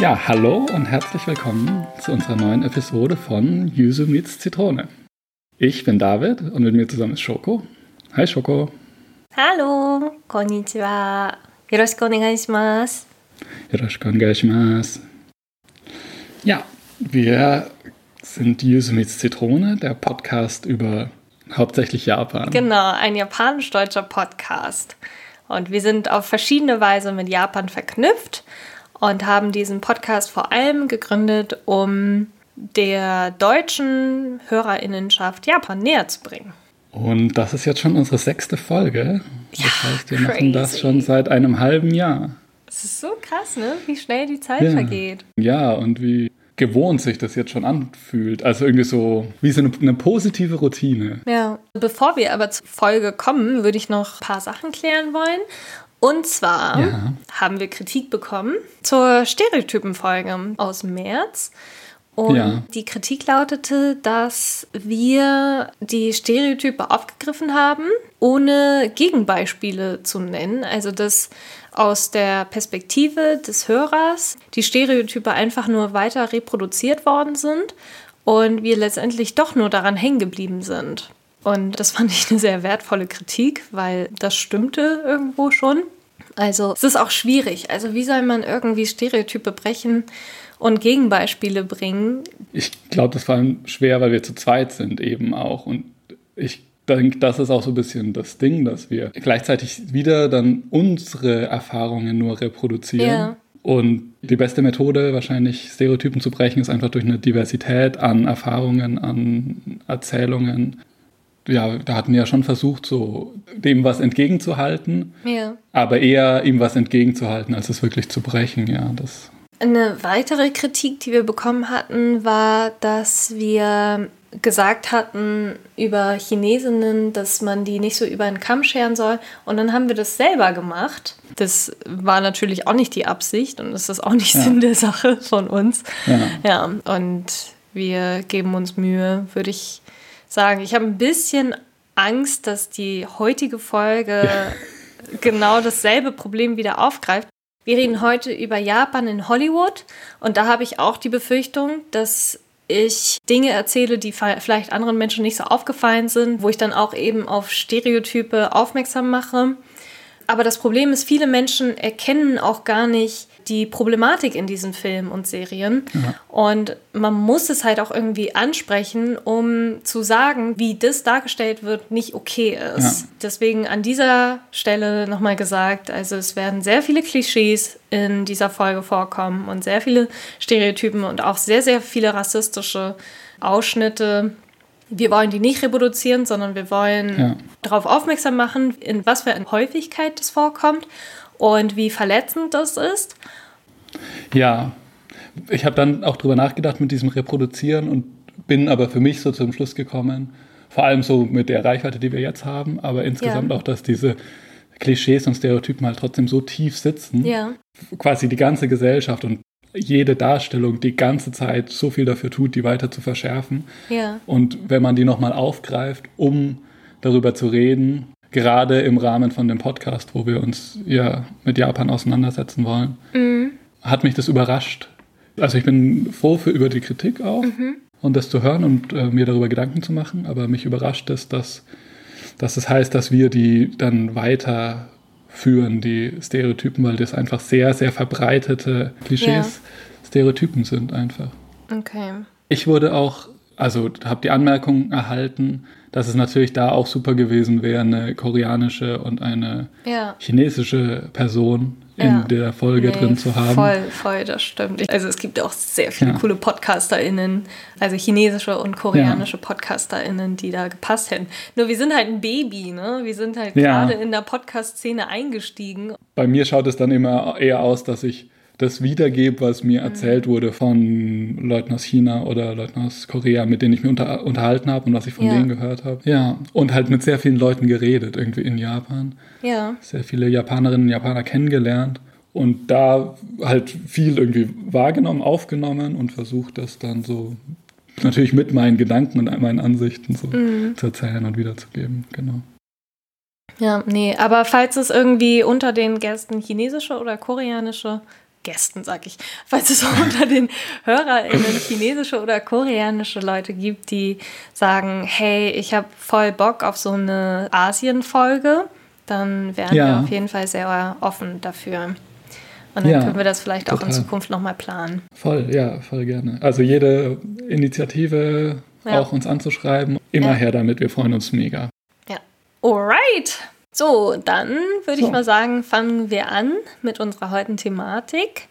Ja, hallo und herzlich willkommen zu unserer neuen Episode von Yuzu meets Zitrone. Ich bin David und mit mir zusammen ist Shoko. Hi Shoko. Hallo, konnichiwa. Yoroshiku onegaishimasu. Yoroshiku onegaishimasu. Ja, wir sind Yuzu meets Zitrone, der Podcast über hauptsächlich Japan. Genau, ein japanisch-deutscher Podcast. Und wir sind auf verschiedene Weise mit Japan verknüpft und haben diesen Podcast vor allem gegründet, um der deutschen Hörerinnenschaft Japan näher zu bringen. Und das ist jetzt schon unsere sechste Folge. Das ja, heißt, wir crazy. machen das schon seit einem halben Jahr. Es ist so krass, ne? Wie schnell die Zeit ja. vergeht. Ja, und wie gewohnt sich das jetzt schon anfühlt. Also irgendwie so wie so eine, eine, positive Routine. Ja. Bevor wir aber zur Folge kommen, würde ich noch ein paar Sachen klären wollen. Und zwar ja. haben wir Kritik bekommen zur Stereotypenfolge aus März. Und ja. die Kritik lautete, dass wir die Stereotype aufgegriffen haben, ohne Gegenbeispiele zu nennen. Also dass aus der Perspektive des Hörers die Stereotype einfach nur weiter reproduziert worden sind und wir letztendlich doch nur daran hängen geblieben sind. Und das fand ich eine sehr wertvolle Kritik, weil das stimmte irgendwo schon. Also es ist auch schwierig. Also wie soll man irgendwie Stereotype brechen und Gegenbeispiele bringen? Ich glaube, das war schwer, weil wir zu zweit sind eben auch. Und ich denke, das ist auch so ein bisschen das Ding, dass wir gleichzeitig wieder dann unsere Erfahrungen nur reproduzieren. Ja. Und die beste Methode, wahrscheinlich Stereotypen zu brechen, ist einfach durch eine Diversität an Erfahrungen, an Erzählungen, ja, da hatten wir ja schon versucht, so dem was entgegenzuhalten, ja. aber eher ihm was entgegenzuhalten, als es wirklich zu brechen, ja, das. Eine weitere Kritik, die wir bekommen hatten, war, dass wir gesagt hatten über Chinesinnen, dass man die nicht so über den Kamm scheren soll. Und dann haben wir das selber gemacht. Das war natürlich auch nicht die Absicht und das ist auch nicht ja. Sinn der Sache von uns. Ja. ja, und wir geben uns Mühe, würde ich sagen. Ich habe ein bisschen Angst, dass die heutige Folge ja. genau dasselbe Problem wieder aufgreift. Wir reden heute über Japan in Hollywood und da habe ich auch die Befürchtung, dass ich Dinge erzähle, die vielleicht anderen Menschen nicht so aufgefallen sind, wo ich dann auch eben auf Stereotype aufmerksam mache. Aber das Problem ist, viele Menschen erkennen auch gar nicht, die Problematik in diesen Filmen und Serien. Ja. Und man muss es halt auch irgendwie ansprechen, um zu sagen, wie das dargestellt wird, nicht okay ist. Ja. Deswegen an dieser Stelle nochmal gesagt, also es werden sehr viele Klischees in dieser Folge vorkommen und sehr viele Stereotypen und auch sehr, sehr viele rassistische Ausschnitte. Wir wollen die nicht reproduzieren, sondern wir wollen ja. darauf aufmerksam machen, in was für eine Häufigkeit das vorkommt und wie verletzend das ist. Ja, ich habe dann auch drüber nachgedacht mit diesem Reproduzieren und bin aber für mich so zum Schluss gekommen, vor allem so mit der Reichweite, die wir jetzt haben, aber insgesamt ja. auch, dass diese Klischees und Stereotypen halt trotzdem so tief sitzen, ja. quasi die ganze Gesellschaft und jede Darstellung die ganze Zeit so viel dafür tut, die weiter zu verschärfen. Ja. Und wenn man die nochmal aufgreift, um darüber zu reden, gerade im Rahmen von dem Podcast, wo wir uns ja mit Japan auseinandersetzen wollen, mhm. hat mich das überrascht. Also ich bin froh für über die Kritik auch mhm. und das zu hören und äh, mir darüber Gedanken zu machen, aber mich überrascht es, dass, dass das heißt, dass wir die dann weiterführen, die Stereotypen, weil das einfach sehr, sehr verbreitete Klischees, ja. Stereotypen sind einfach. Okay. Ich wurde auch, also habe die Anmerkung erhalten, dass es natürlich da auch super gewesen wäre, eine koreanische und eine ja. chinesische Person in ja. der Folge nee, drin zu haben. Voll, voll, das stimmt. Also es gibt auch sehr viele ja. coole PodcasterInnen, also chinesische und koreanische ja. PodcasterInnen, die da gepasst hätten. Nur wir sind halt ein Baby, ne? Wir sind halt gerade in der Podcast-Szene eingestiegen. Bei mir schaut es dann immer eher aus, dass ich das wiedergebe, was mir mhm. erzählt wurde von Leuten aus China oder Leuten aus Korea, mit denen ich mich unter, unterhalten habe und was ich von ja. denen gehört habe. Ja, und halt mit sehr vielen Leuten geredet, irgendwie in Japan. Ja. Sehr viele Japanerinnen und Japaner kennengelernt und da halt viel irgendwie wahrgenommen, aufgenommen und versucht, das dann so natürlich mit meinen Gedanken und meinen Ansichten so mhm. zu erzählen und wiederzugeben. Genau. Ja, nee, aber falls es irgendwie unter den Gästen chinesische oder koreanische Gästen, sag ich, falls es unter den HörerInnen chinesische oder koreanische Leute gibt, die sagen, hey, ich habe voll Bock auf so eine Asien-Folge, dann wären ja. wir auf jeden Fall sehr offen dafür. Und dann ja, können wir das vielleicht total. auch in Zukunft nochmal planen. Voll, ja, voll gerne. Also jede Initiative ja. auch uns anzuschreiben, immer her damit, wir freuen uns mega. Ja. Alright. So, dann würde so. ich mal sagen, fangen wir an mit unserer heutigen Thematik.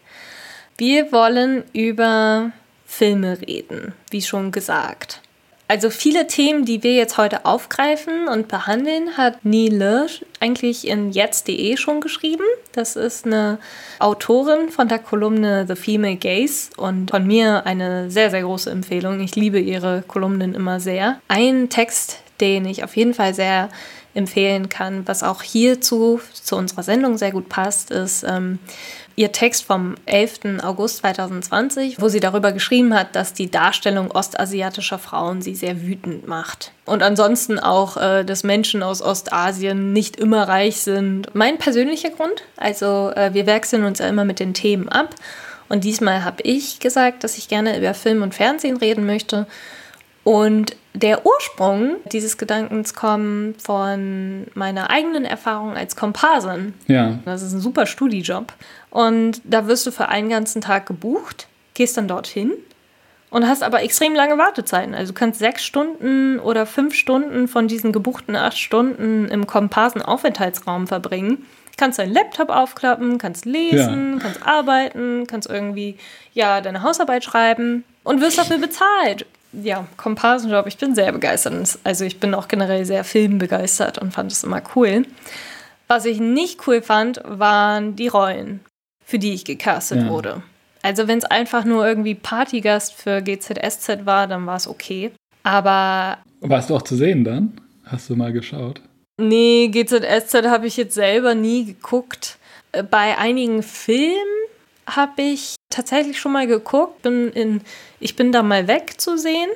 Wir wollen über Filme reden, wie schon gesagt. Also viele Themen, die wir jetzt heute aufgreifen und behandeln, hat Nile eigentlich in jetzt.de schon geschrieben. Das ist eine Autorin von der Kolumne The Female Gaze und von mir eine sehr, sehr große Empfehlung. Ich liebe ihre Kolumnen immer sehr. Ein Text, den ich auf jeden Fall sehr empfehlen kann, was auch hierzu zu unserer Sendung sehr gut passt, ist ähm, ihr Text vom 11. August 2020, wo sie darüber geschrieben hat, dass die Darstellung ostasiatischer Frauen sie sehr wütend macht. Und ansonsten auch, äh, dass Menschen aus Ostasien nicht immer reich sind. Mein persönlicher Grund, also äh, wir wechseln uns ja immer mit den Themen ab. Und diesmal habe ich gesagt, dass ich gerne über Film und Fernsehen reden möchte. Und der Ursprung dieses Gedankens kommt von meiner eigenen Erfahrung als Komparsin. Ja. Das ist ein super Studijob. Und da wirst du für einen ganzen Tag gebucht, gehst dann dorthin und hast aber extrem lange Wartezeiten. Also du kannst sechs Stunden oder fünf Stunden von diesen gebuchten acht Stunden im Komparsen-Aufenthaltsraum verbringen. Kannst deinen Laptop aufklappen, kannst lesen, ja. kannst arbeiten, kannst irgendwie ja deine Hausarbeit schreiben und wirst dafür bezahlt ja, Komparsenjob, ich bin sehr begeistert. Also ich bin auch generell sehr filmbegeistert und fand es immer cool. Was ich nicht cool fand, waren die Rollen, für die ich gecastet ja. wurde. Also wenn es einfach nur irgendwie Partygast für GZSZ war, dann war es okay. Aber. Warst du auch zu sehen dann? Hast du mal geschaut? Nee, GZSZ habe ich jetzt selber nie geguckt. Äh, bei einigen Filmen habe ich tatsächlich schon mal geguckt. Bin in, ich bin da mal weg zu sehen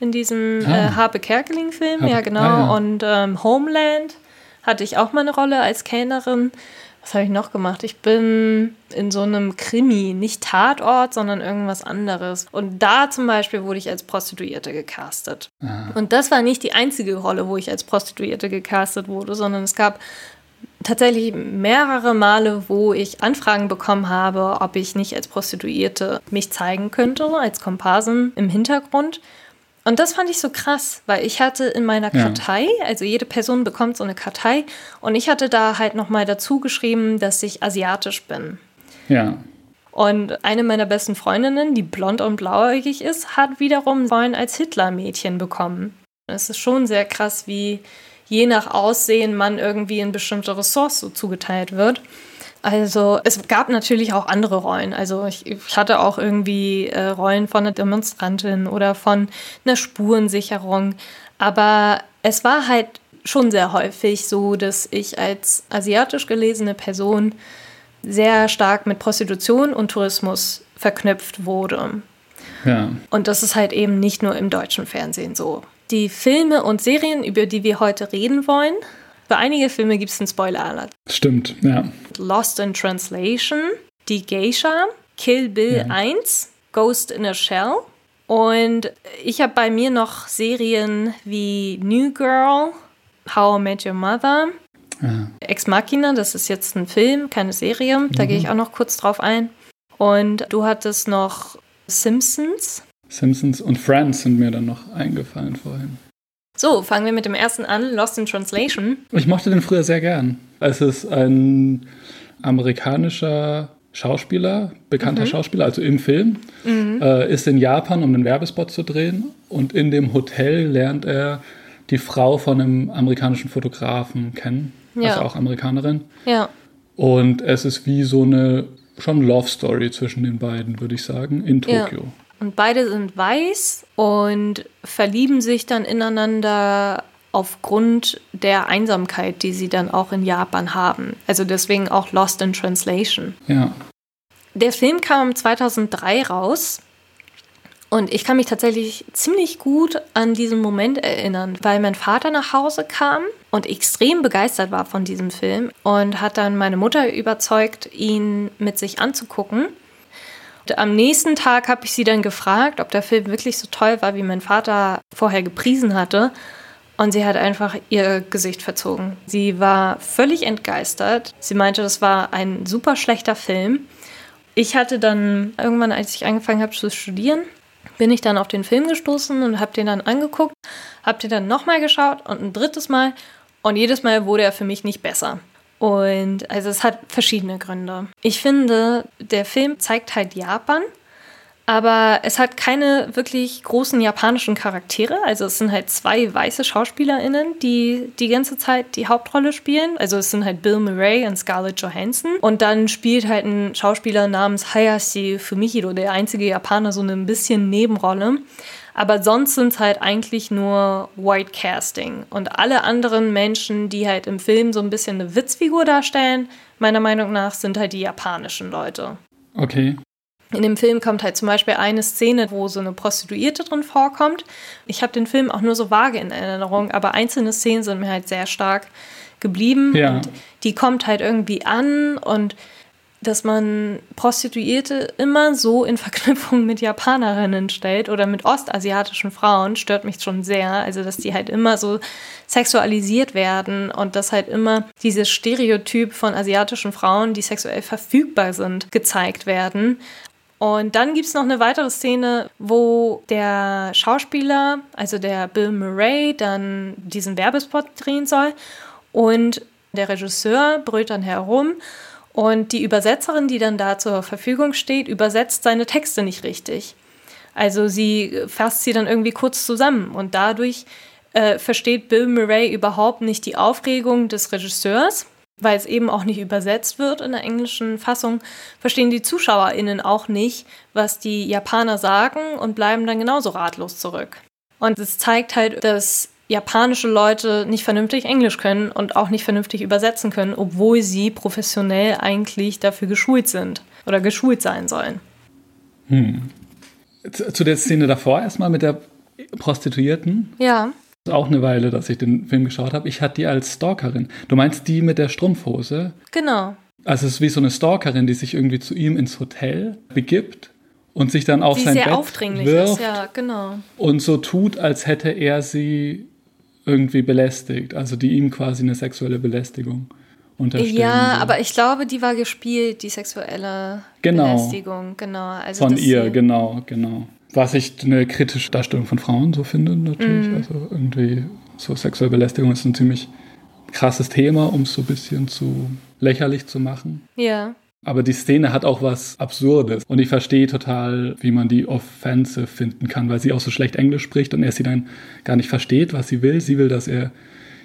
in diesem ah. äh, Harpe Kerkeling-Film, ja genau. Ah, ja. Und ähm, Homeland hatte ich auch mal eine Rolle als Kellnerin. Was habe ich noch gemacht? Ich bin in so einem Krimi, nicht Tatort, sondern irgendwas anderes. Und da zum Beispiel wurde ich als Prostituierte gecastet. Ah. Und das war nicht die einzige Rolle, wo ich als Prostituierte gecastet wurde, sondern es gab tatsächlich mehrere Male, wo ich Anfragen bekommen habe, ob ich nicht als Prostituierte mich zeigen könnte, als Komparsen im Hintergrund. Und das fand ich so krass, weil ich hatte in meiner Kartei, ja. also jede Person bekommt so eine Kartei, und ich hatte da halt nochmal dazu geschrieben, dass ich asiatisch bin. Ja. Und eine meiner besten Freundinnen, die blond und blauäugig ist, hat wiederum Rollen als Hitler-Mädchen bekommen. Es ist schon sehr krass, wie je nach Aussehen man irgendwie in bestimmte Ressorts so zugeteilt wird. Also es gab natürlich auch andere Rollen. Also ich, ich hatte auch irgendwie äh, Rollen von einer Demonstrantin oder von einer Spurensicherung. Aber es war halt schon sehr häufig so, dass ich als asiatisch gelesene Person sehr stark mit Prostitution und Tourismus verknüpft wurde. Ja. Und das ist halt eben nicht nur im deutschen Fernsehen so die Filme und Serien, über die wir heute reden wollen. Für einige Filme gibt es einen Spoiler-Alert. Stimmt, ja. Lost in Translation, Die Geisha, Kill Bill ja. 1, Ghost in a Shell. Und ich habe bei mir noch Serien wie New Girl, How I Met Your Mother, ja. Ex Machina, das ist jetzt ein Film, keine Serie. Da mhm. gehe ich auch noch kurz drauf ein. Und du hattest noch Simpsons. Simpsons und Friends sind mir dann noch eingefallen vorhin. So, fangen wir mit dem ersten an, Lost in Translation. Ich mochte den früher sehr gern. Es ist ein amerikanischer Schauspieler, bekannter mhm. Schauspieler, also im Film, mhm. äh, ist in Japan, um einen Werbespot zu drehen. Und in dem Hotel lernt er die Frau von einem amerikanischen Fotografen kennen, ja. also auch Amerikanerin. Ja. Und es ist wie so eine schon Love Story zwischen den beiden, würde ich sagen, in Tokio. Ja. Und beide sind weiß und verlieben sich dann ineinander aufgrund der Einsamkeit, die sie dann auch in Japan haben. Also deswegen auch Lost in Translation. Ja. Der Film kam 2003 raus und ich kann mich tatsächlich ziemlich gut an diesen Moment erinnern, weil mein Vater nach Hause kam und extrem begeistert war von diesem Film und hat dann meine Mutter überzeugt, ihn mit sich anzugucken. Am nächsten Tag habe ich sie dann gefragt, ob der Film wirklich so toll war, wie mein Vater vorher gepriesen hatte. Und sie hat einfach ihr Gesicht verzogen. Sie war völlig entgeistert. Sie meinte, das war ein super schlechter Film. Ich hatte dann irgendwann, als ich angefangen habe zu studieren, bin ich dann auf den Film gestoßen und habe den dann angeguckt, habe den dann nochmal geschaut und ein drittes Mal. Und jedes Mal wurde er für mich nicht besser. Und also es hat verschiedene Gründe. Ich finde, der Film zeigt halt Japan aber es hat keine wirklich großen japanischen Charaktere. Also es sind halt zwei weiße SchauspielerInnen, die die ganze Zeit die Hauptrolle spielen. Also es sind halt Bill Murray und Scarlett Johansson. Und dann spielt halt ein Schauspieler namens Hayashi Fumihiro, der einzige Japaner, so eine ein bisschen Nebenrolle. Aber sonst sind es halt eigentlich nur White Casting. Und alle anderen Menschen, die halt im Film so ein bisschen eine Witzfigur darstellen, meiner Meinung nach, sind halt die japanischen Leute. Okay. In dem Film kommt halt zum Beispiel eine Szene, wo so eine Prostituierte drin vorkommt. Ich habe den Film auch nur so vage in Erinnerung, aber einzelne Szenen sind mir halt sehr stark geblieben. Ja. Und die kommt halt irgendwie an und dass man Prostituierte immer so in Verknüpfung mit Japanerinnen stellt oder mit ostasiatischen Frauen, stört mich schon sehr. Also, dass die halt immer so sexualisiert werden und dass halt immer dieses Stereotyp von asiatischen Frauen, die sexuell verfügbar sind, gezeigt werden. Und dann gibt es noch eine weitere Szene, wo der Schauspieler, also der Bill Murray, dann diesen Werbespot drehen soll. Und der Regisseur brüllt dann herum. Und die Übersetzerin, die dann da zur Verfügung steht, übersetzt seine Texte nicht richtig. Also sie fasst sie dann irgendwie kurz zusammen. Und dadurch äh, versteht Bill Murray überhaupt nicht die Aufregung des Regisseurs weil es eben auch nicht übersetzt wird in der englischen Fassung, verstehen die ZuschauerInnen auch nicht, was die Japaner sagen und bleiben dann genauso ratlos zurück. Und es zeigt halt, dass japanische Leute nicht vernünftig Englisch können und auch nicht vernünftig übersetzen können, obwohl sie professionell eigentlich dafür geschult sind oder geschult sein sollen. Hm. Zu der Szene davor erstmal mit der Prostituierten. Ja auch eine Weile, dass ich den Film geschaut habe. Ich hatte die als Stalkerin. Du meinst die mit der Strumpfhose? Genau. Also es ist wie so eine Stalkerin, die sich irgendwie zu ihm ins Hotel begibt und sich dann auf die sein sehr Bett aufdringlich wirft ist, ja, genau. und so tut, als hätte er sie irgendwie belästigt, also die ihm quasi eine sexuelle Belästigung unterstellen. Ja, will. aber ich glaube, die war gespielt, die sexuelle genau. Belästigung, genau. Also Von ihr, genau, genau was ich eine kritische Darstellung von Frauen so finde, natürlich. Mhm. Also irgendwie so sexuelle Belästigung ist ein ziemlich krasses Thema, um es so ein bisschen zu lächerlich zu machen. Ja. Aber die Szene hat auch was Absurdes. Und ich verstehe total, wie man die offensive finden kann, weil sie auch so schlecht Englisch spricht und er sie dann gar nicht versteht, was sie will. Sie will, dass er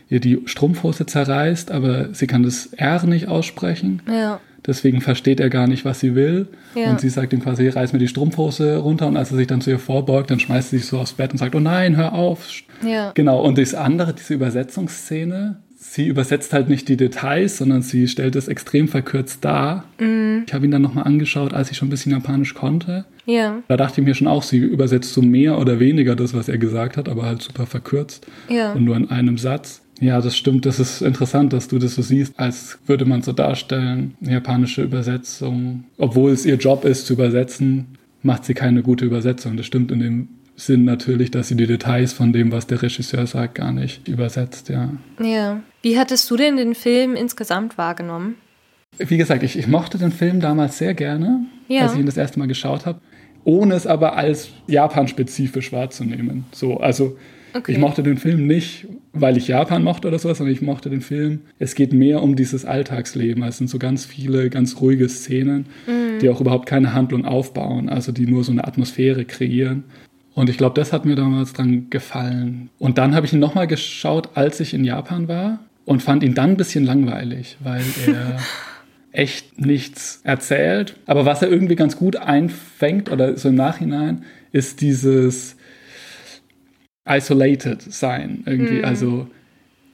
ihr die Strumpfhose zerreißt, aber sie kann das R nicht aussprechen. Ja. Deswegen versteht er gar nicht, was sie will. Ja. Und sie sagt ihm quasi, reiß mir die Strumpfhose runter. Und als er sich dann zu ihr vorbeugt, dann schmeißt sie sich so aufs Bett und sagt, oh nein, hör auf. Ja. Genau. Und das andere, diese Übersetzungsszene, sie übersetzt halt nicht die Details, sondern sie stellt es extrem verkürzt dar. Mhm. Ich habe ihn dann nochmal angeschaut, als ich schon ein bisschen Japanisch konnte. Ja. Da dachte ich mir schon auch, sie übersetzt so mehr oder weniger das, was er gesagt hat, aber halt super verkürzt. Ja. Und nur in einem Satz. Ja, das stimmt. Das ist interessant, dass du das so siehst, als würde man so darstellen, eine japanische Übersetzung. Obwohl es ihr Job ist zu übersetzen, macht sie keine gute Übersetzung. Das stimmt in dem Sinn natürlich, dass sie die Details von dem, was der Regisseur sagt, gar nicht übersetzt, ja. Ja. Wie hattest du denn den Film insgesamt wahrgenommen? Wie gesagt, ich, ich mochte den Film damals sehr gerne, ja. als ich ihn das erste Mal geschaut habe, ohne es aber als Japan-spezifisch wahrzunehmen. So, also Okay. Ich mochte den Film nicht, weil ich Japan mochte oder sowas, sondern ich mochte den Film. Es geht mehr um dieses Alltagsleben. Es sind so ganz viele ganz ruhige Szenen, mhm. die auch überhaupt keine Handlung aufbauen, also die nur so eine Atmosphäre kreieren. Und ich glaube, das hat mir damals dran gefallen. Und dann habe ich ihn nochmal geschaut, als ich in Japan war und fand ihn dann ein bisschen langweilig, weil er echt nichts erzählt. Aber was er irgendwie ganz gut einfängt oder so im Nachhinein, ist dieses isolated sein, irgendwie. Mm. Also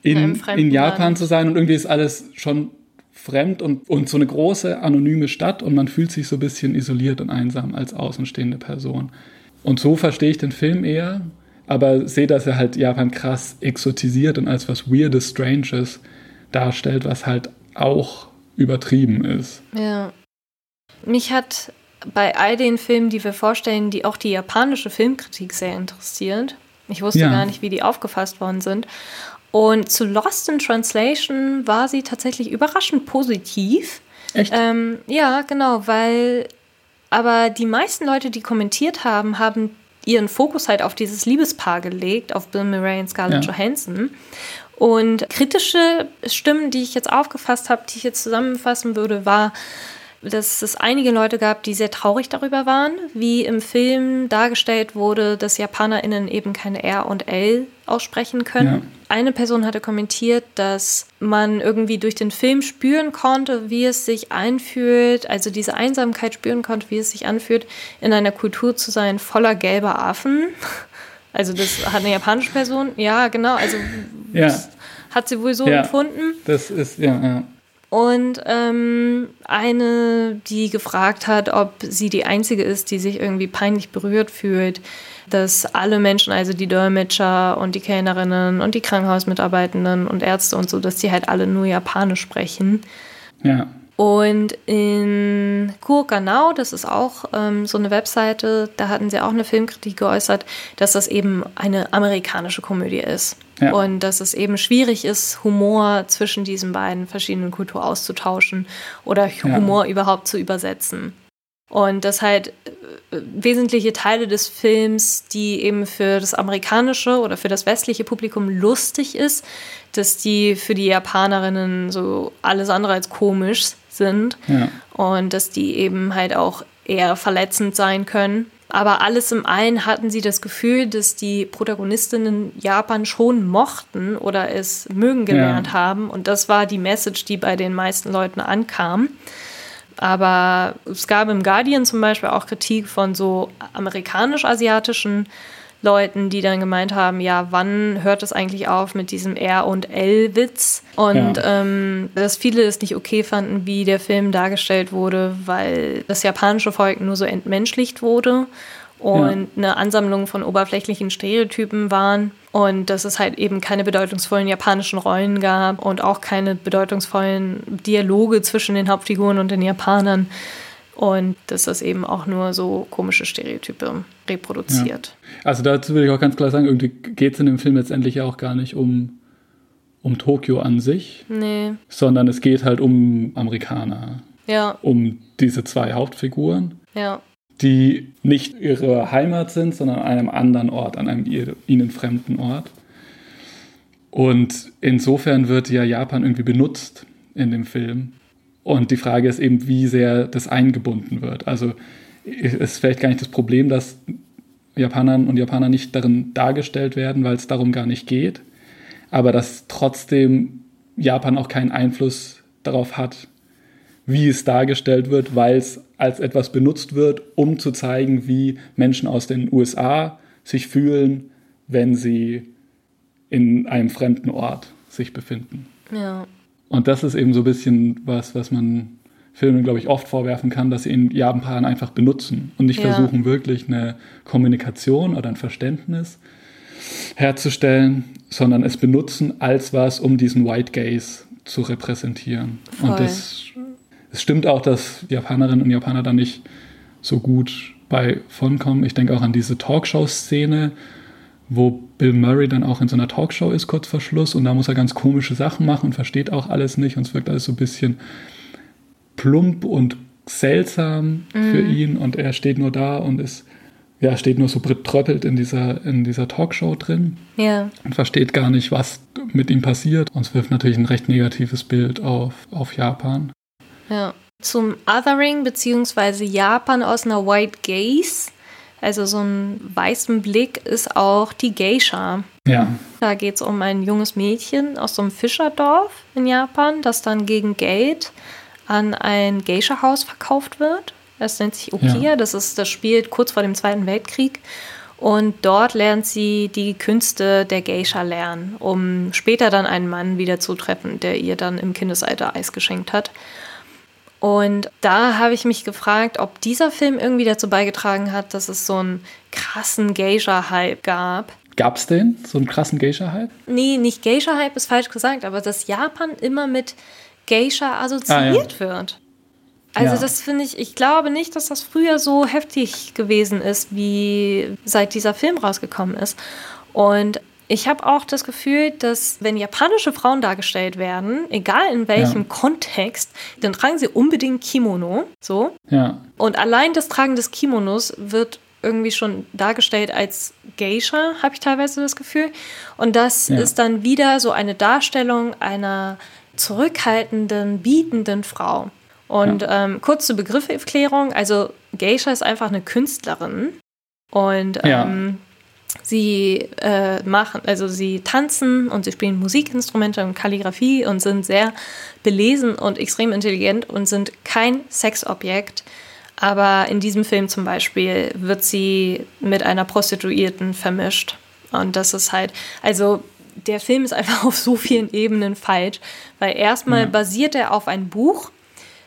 in, in Japan Land. zu sein und irgendwie ist alles schon fremd und, und so eine große anonyme Stadt und man fühlt sich so ein bisschen isoliert und einsam als außenstehende Person. Und so verstehe ich den Film eher, aber sehe, dass er halt Japan krass exotisiert und als was Weirdes, Stranges darstellt, was halt auch übertrieben ist. Ja. Mich hat bei all den Filmen, die wir vorstellen, die auch die japanische Filmkritik sehr interessiert. Ich wusste ja. gar nicht, wie die aufgefasst worden sind. Und zu Lost in Translation war sie tatsächlich überraschend positiv. Echt? Ähm, ja, genau, weil aber die meisten Leute, die kommentiert haben, haben ihren Fokus halt auf dieses Liebespaar gelegt, auf Bill Murray und Scarlett ja. Johansson. Und kritische Stimmen, die ich jetzt aufgefasst habe, die ich jetzt zusammenfassen würde, war, dass es einige Leute gab, die sehr traurig darüber waren, wie im Film dargestellt wurde, dass JapanerInnen eben keine R und L aussprechen können. Ja. Eine Person hatte kommentiert, dass man irgendwie durch den Film spüren konnte, wie es sich einfühlt, also diese Einsamkeit spüren konnte, wie es sich anfühlt, in einer Kultur zu sein voller gelber Affen. Also das hat eine japanische Person, ja genau, also ja. hat sie wohl so ja, empfunden. Das ist, ja, ja. Und ähm, eine, die gefragt hat, ob sie die Einzige ist, die sich irgendwie peinlich berührt fühlt, dass alle Menschen, also die Dolmetscher und die Kellnerinnen und die Krankenhausmitarbeitenden und Ärzte und so, dass die halt alle nur Japanisch sprechen. Ja. Und in Kurkanau, das ist auch ähm, so eine Webseite, da hatten sie auch eine Filmkritik geäußert, dass das eben eine amerikanische Komödie ist. Ja. Und dass es eben schwierig ist, Humor zwischen diesen beiden verschiedenen Kulturen auszutauschen oder Humor ja. überhaupt zu übersetzen. Und dass halt äh, wesentliche Teile des Films, die eben für das amerikanische oder für das westliche Publikum lustig ist, dass die für die Japanerinnen so alles andere als komisch sind ja. und dass die eben halt auch eher verletzend sein können. Aber alles im allen hatten sie das Gefühl, dass die Protagonistinnen Japan schon mochten oder es mögen gelernt ja. haben. Und das war die Message, die bei den meisten Leuten ankam. Aber es gab im Guardian zum Beispiel auch Kritik von so amerikanisch-asiatischen Leuten, die dann gemeint haben, ja, wann hört es eigentlich auf mit diesem R- und L-Witz? Und ja. ähm, dass viele es nicht okay fanden, wie der Film dargestellt wurde, weil das japanische Volk nur so entmenschlicht wurde und ja. eine Ansammlung von oberflächlichen Stereotypen waren und dass es halt eben keine bedeutungsvollen japanischen Rollen gab und auch keine bedeutungsvollen Dialoge zwischen den Hauptfiguren und den Japanern und dass das eben auch nur so komische Stereotype reproduziert. Ja. Also dazu will ich auch ganz klar sagen, irgendwie geht es in dem Film letztendlich auch gar nicht um, um Tokio an sich, nee. sondern es geht halt um Amerikaner. Ja. Um diese zwei Hauptfiguren. Ja. Die nicht ihre Heimat sind, sondern an einem anderen Ort, an einem ihnen fremden Ort. Und insofern wird ja Japan irgendwie benutzt in dem Film. Und die Frage ist eben, wie sehr das eingebunden wird. Also ist vielleicht gar nicht das Problem, dass Japanern und Japaner nicht darin dargestellt werden, weil es darum gar nicht geht, aber dass trotzdem Japan auch keinen Einfluss darauf hat, wie es dargestellt wird, weil es als etwas benutzt wird, um zu zeigen, wie Menschen aus den USA sich fühlen, wenn sie in einem fremden Ort sich befinden. Ja. Und das ist eben so ein bisschen was, was man Filmen, glaube ich, oft vorwerfen kann, dass sie in Japan einfach benutzen und nicht ja. versuchen, wirklich eine Kommunikation oder ein Verständnis herzustellen, sondern es benutzen als was, um diesen White Gaze zu repräsentieren. Voll. Und das, es stimmt auch, dass Japanerinnen und Japaner da nicht so gut bei von kommen. Ich denke auch an diese Talkshow-Szene, wo Bill Murray dann auch in so einer Talkshow ist, kurz vor Schluss, und da muss er ganz komische Sachen machen und versteht auch alles nicht und es wirkt alles so ein bisschen plump und seltsam mhm. für ihn und er steht nur da und ist, ja, steht nur so betröppelt in dieser, in dieser Talkshow drin ja. und versteht gar nicht, was mit ihm passiert und es wirft natürlich ein recht negatives Bild auf, auf Japan. Ja. Zum Othering beziehungsweise Japan aus einer White Gaze also so ein weißen Blick ist auch die Geisha. Ja. Da geht es um ein junges Mädchen aus so einem Fischerdorf in Japan, das dann gegen Geld an ein Geisha-Haus verkauft wird. Das nennt sich Okia. Ja. Das, ist, das spielt kurz vor dem Zweiten Weltkrieg. Und dort lernt sie die Künste der Geisha lernen, um später dann einen Mann wieder zu treffen, der ihr dann im Kindesalter Eis geschenkt hat. Und da habe ich mich gefragt, ob dieser Film irgendwie dazu beigetragen hat, dass es so einen krassen Geisha-Hype gab. Gab es den? So einen krassen Geisha-Hype? Nee, nicht Geisha-Hype ist falsch gesagt, aber dass Japan immer mit Geisha assoziiert ah, ja. wird. Also ja. das finde ich, ich glaube nicht, dass das früher so heftig gewesen ist, wie seit dieser Film rausgekommen ist. Und ich habe auch das Gefühl, dass wenn japanische Frauen dargestellt werden, egal in welchem ja. Kontext, dann tragen sie unbedingt Kimono. So. Ja. Und allein das Tragen des Kimonos wird irgendwie schon dargestellt als Geisha, habe ich teilweise das Gefühl. Und das ja. ist dann wieder so eine Darstellung einer zurückhaltenden, bietenden Frau. Und ja. ähm, kurz zur Begriffserklärung, also Geisha ist einfach eine Künstlerin. Und ja. Sie äh, machen, also sie tanzen und sie spielen Musikinstrumente und Kalligrafie und sind sehr belesen und extrem intelligent und sind kein Sexobjekt. Aber in diesem Film zum Beispiel wird sie mit einer Prostituierten vermischt. Und das ist halt, also der Film ist einfach auf so vielen Ebenen falsch, weil erstmal ja. basiert er auf einem Buch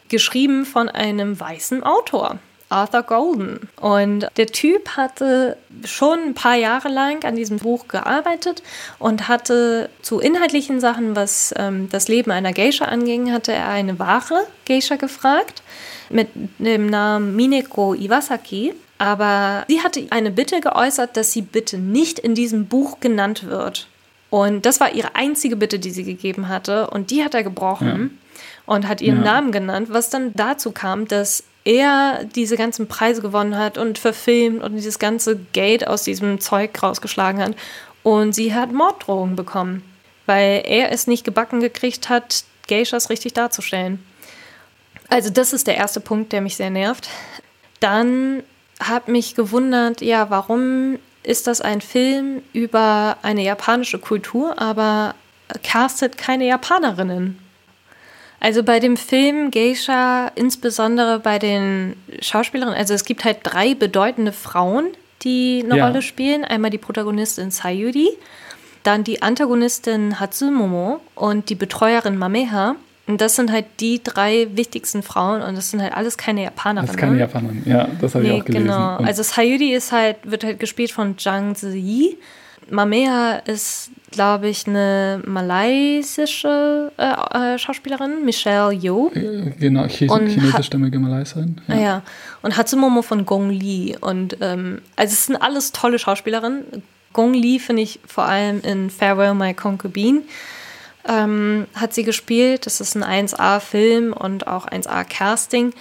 geschrieben von einem weißen Autor. Arthur Golden. Und der Typ hatte schon ein paar Jahre lang an diesem Buch gearbeitet und hatte zu inhaltlichen Sachen, was ähm, das Leben einer Geisha anging, hatte er eine wahre Geisha gefragt mit dem Namen Mineko Iwasaki. Aber sie hatte eine Bitte geäußert, dass sie bitte nicht in diesem Buch genannt wird. Und das war ihre einzige Bitte, die sie gegeben hatte. Und die hat er gebrochen. Ja und hat ihren ja. Namen genannt, was dann dazu kam, dass er diese ganzen Preise gewonnen hat und verfilmt und dieses ganze Geld aus diesem Zeug rausgeschlagen hat. Und sie hat Morddrohungen bekommen, weil er es nicht gebacken gekriegt hat, Geishas richtig darzustellen. Also das ist der erste Punkt, der mich sehr nervt. Dann hat mich gewundert, ja, warum ist das ein Film über eine japanische Kultur, aber castet keine Japanerinnen? Also bei dem Film Geisha, insbesondere bei den Schauspielerinnen, also es gibt halt drei bedeutende Frauen, die eine ja. Rolle spielen. Einmal die Protagonistin Sayuri, dann die Antagonistin Hatsumomo und die Betreuerin Mameha. Und das sind halt die drei wichtigsten Frauen und das sind halt alles keine Japanerinnen. Das ist keine Japanerin, ja, das habe nee, ich auch gelesen. Genau, und also Sayuri ist halt, wird halt gespielt von Zhang Ziyi. Mamea ist glaube ich, eine malaysische äh, äh, Schauspielerin, Michelle Yeoh. Genau, chinesischstämmige Malaysierin. Ja. ja. Und Hatsumomo von Gong Li. Und ähm, also es sind alles tolle Schauspielerinnen. Gong Li finde ich vor allem in Farewell My Concubine ähm, hat sie gespielt. Das ist ein 1A-Film und auch 1A-Casting.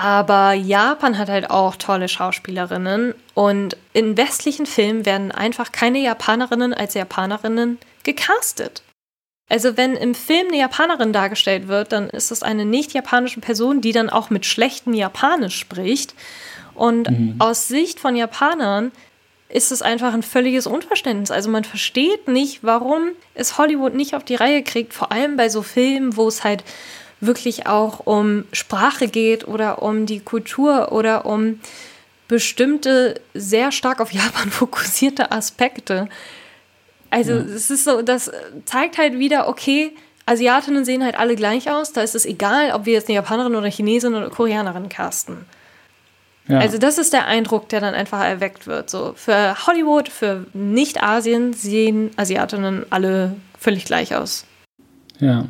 Aber Japan hat halt auch tolle Schauspielerinnen und in westlichen Filmen werden einfach keine Japanerinnen als Japanerinnen gecastet. Also wenn im Film eine Japanerin dargestellt wird, dann ist es eine nicht japanische Person, die dann auch mit schlechtem Japanisch spricht. Und mhm. aus Sicht von Japanern ist es einfach ein völliges Unverständnis. Also man versteht nicht, warum es Hollywood nicht auf die Reihe kriegt, vor allem bei so Filmen, wo es halt wirklich auch um Sprache geht oder um die Kultur oder um bestimmte sehr stark auf Japan fokussierte Aspekte. Also ja. es ist so, das zeigt halt wieder, okay, Asiatinnen sehen halt alle gleich aus. Da ist es egal, ob wir jetzt eine Japanerin oder Chinesin oder Koreanerin casten. Ja. Also das ist der Eindruck, der dann einfach erweckt wird. So für Hollywood, für Nicht-Asien sehen Asiatinnen alle völlig gleich aus. Ja.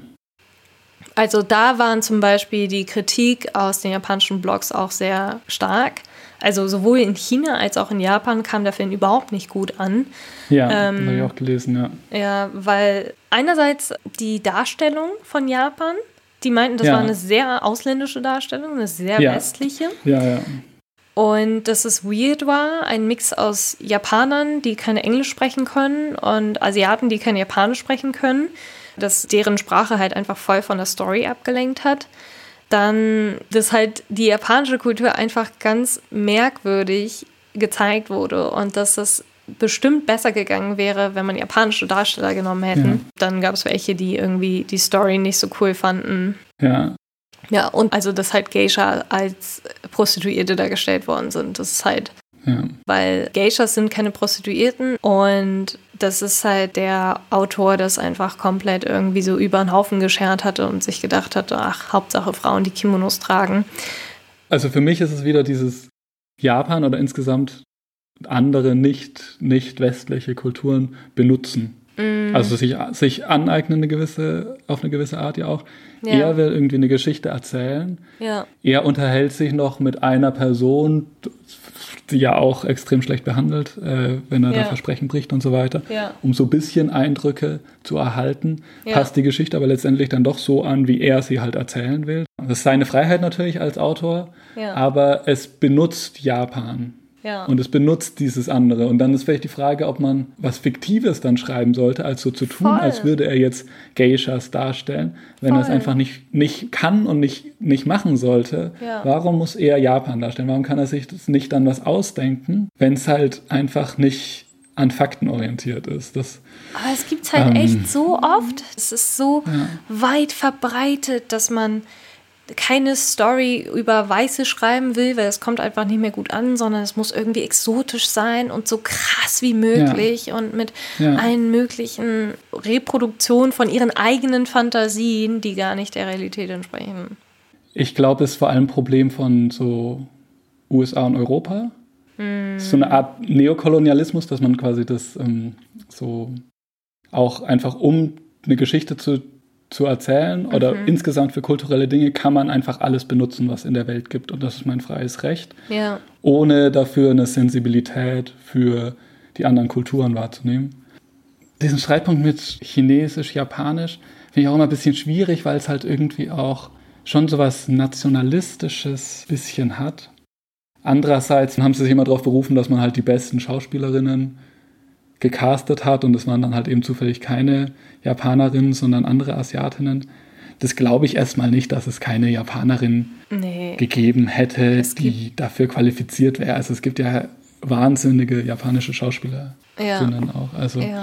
Also da waren zum Beispiel die Kritik aus den japanischen Blogs auch sehr stark. Also sowohl in China als auch in Japan kam der Film überhaupt nicht gut an. Ja, ähm, habe ich auch gelesen, ja. Ja, weil einerseits die Darstellung von Japan, die meinten, das ja. war eine sehr ausländische Darstellung, eine sehr ja. westliche. Ja, ja. Und dass es weird war, ein Mix aus Japanern, die keine Englisch sprechen können und Asiaten, die kein Japanisch sprechen können dass deren Sprache halt einfach voll von der Story abgelenkt hat. Dann, dass halt die japanische Kultur einfach ganz merkwürdig gezeigt wurde und dass das bestimmt besser gegangen wäre, wenn man japanische Darsteller genommen hätten. Ja. Dann gab es welche, die irgendwie die Story nicht so cool fanden. Ja. Ja, und also, dass halt Geisha als Prostituierte dargestellt worden sind. Das ist halt ja. Weil Geishas sind keine Prostituierten und das ist halt der Autor, das einfach komplett irgendwie so über den Haufen geschert hatte und sich gedacht hatte, ach, Hauptsache Frauen, die Kimonos tragen. Also für mich ist es wieder dieses Japan oder insgesamt andere nicht, nicht westliche Kulturen benutzen. Mm. Also sich, sich aneignen eine gewisse, auf eine gewisse Art ja auch. Ja. Er will irgendwie eine Geschichte erzählen. Ja. Er unterhält sich noch mit einer Person, die ja auch extrem schlecht behandelt, äh, wenn er ja. da Versprechen bricht und so weiter. Ja. Um so ein bisschen Eindrücke zu erhalten, passt die Geschichte aber letztendlich dann doch so an, wie er sie halt erzählen will. Das ist seine Freiheit natürlich als Autor, aber es benutzt Japan ja. Und es benutzt dieses andere. Und dann ist vielleicht die Frage, ob man was Fiktives dann schreiben sollte, als so zu tun, Voll. als würde er jetzt Geishas darstellen, wenn Voll. er es einfach nicht, nicht kann und nicht, nicht machen sollte. Ja. Warum muss er Japan darstellen? Warum kann er sich das nicht dann was ausdenken, wenn es halt einfach nicht an Fakten orientiert ist. Das, Aber es gibt es halt ähm, echt so oft. Es ist so ja. weit verbreitet, dass man keine Story über Weiße schreiben will, weil es kommt einfach nicht mehr gut an, sondern es muss irgendwie exotisch sein und so krass wie möglich ja. und mit ja. allen möglichen Reproduktionen von ihren eigenen Fantasien, die gar nicht der Realität entsprechen. Ich glaube, es ist vor allem ein Problem von so USA und Europa. Mm. So eine Art Neokolonialismus, dass man quasi das ähm, so auch einfach um eine Geschichte zu zu erzählen oder mhm. insgesamt für kulturelle Dinge kann man einfach alles benutzen, was in der Welt gibt. Und das ist mein freies Recht. Ja. Ohne dafür eine Sensibilität für die anderen Kulturen wahrzunehmen. Diesen Streitpunkt mit Chinesisch, Japanisch finde ich auch immer ein bisschen schwierig, weil es halt irgendwie auch schon so was Nationalistisches bisschen hat. Andererseits haben sie sich immer darauf berufen, dass man halt die besten Schauspielerinnen gecastet hat und es waren dann halt eben zufällig keine Japanerinnen, sondern andere Asiatinnen. Das glaube ich erstmal nicht, dass es keine Japanerin nee. gegeben hätte, die dafür qualifiziert wäre. Also es gibt ja wahnsinnige japanische Schauspielerinnen ja. auch. Also ja.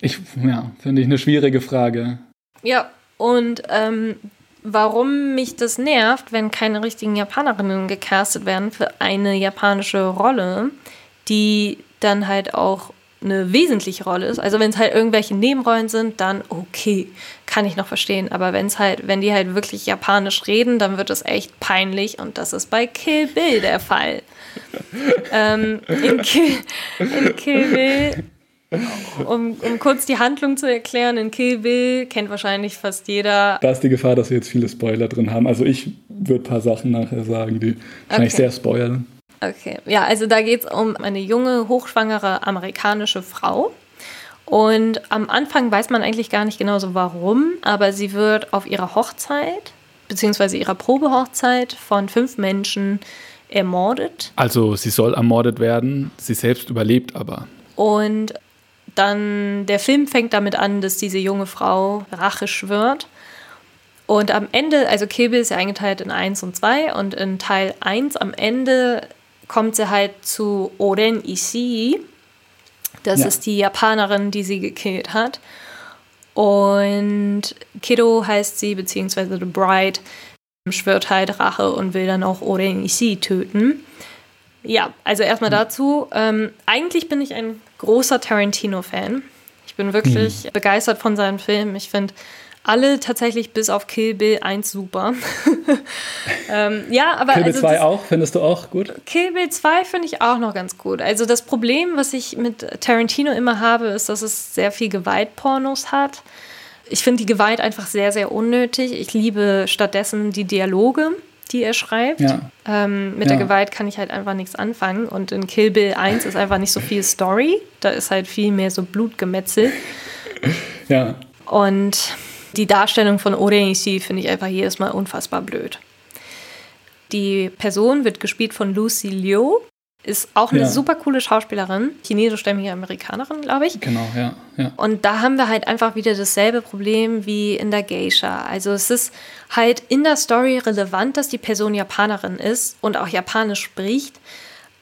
ich, ja, finde ich eine schwierige Frage. Ja, und ähm, warum mich das nervt, wenn keine richtigen Japanerinnen gecastet werden für eine japanische Rolle, die dann halt auch eine wesentliche Rolle ist. Also wenn es halt irgendwelche Nebenrollen sind, dann okay, kann ich noch verstehen. Aber wenn es halt, wenn die halt wirklich japanisch reden, dann wird es echt peinlich und das ist bei Kill Bill der Fall. ähm, in, Kill, in Kill Bill um, um, kurz die Handlung zu erklären, in Kill Bill kennt wahrscheinlich fast jeder. Da ist die Gefahr, dass wir jetzt viele Spoiler drin haben. Also ich würde ein paar Sachen nachher sagen, die wahrscheinlich okay. sehr spoilern. Okay, ja, also da geht es um eine junge, hochschwangere amerikanische Frau. Und am Anfang weiß man eigentlich gar nicht genau so warum, aber sie wird auf ihrer Hochzeit, beziehungsweise ihrer Probehochzeit von fünf Menschen ermordet. Also sie soll ermordet werden, sie selbst überlebt aber. Und dann der Film fängt damit an, dass diese junge Frau Rache schwört. Und am Ende, also Kill Bill ist ja eingeteilt in 1 und 2 und in Teil 1 am Ende kommt sie halt zu Oren Ishii. Das ja. ist die Japanerin, die sie gekillt hat. Und Kiddo heißt sie, beziehungsweise The Bride, schwört halt Rache und will dann auch Oren Ishii töten. Ja, also erstmal mhm. dazu. Ähm, eigentlich bin ich ein großer Tarantino-Fan. Ich bin wirklich mhm. begeistert von seinen Filmen. Ich finde alle tatsächlich bis auf Kill Bill 1 super. ähm, ja, aber. Kill Bill also 2 auch, findest du auch gut? Kill Bill 2 finde ich auch noch ganz gut. Also das Problem, was ich mit Tarantino immer habe, ist, dass es sehr viel Gewaltpornos hat. Ich finde die Gewalt einfach sehr, sehr unnötig. Ich liebe stattdessen die Dialoge, die er schreibt. Ja. Ähm, mit ja. der Gewalt kann ich halt einfach nichts anfangen. Und in Kill Bill 1 ist einfach nicht so viel Story. Da ist halt viel mehr so Blutgemetzel. Ja. Und die Darstellung von Oren Ishii finde ich einfach jedes Mal unfassbar blöd. Die Person wird gespielt von Lucy Liu, ist auch eine ja. super coole Schauspielerin, chinesischstämmige Amerikanerin, glaube ich. Genau, ja, ja. Und da haben wir halt einfach wieder dasselbe Problem wie in der Geisha. Also es ist halt in der Story relevant, dass die Person Japanerin ist und auch Japanisch spricht.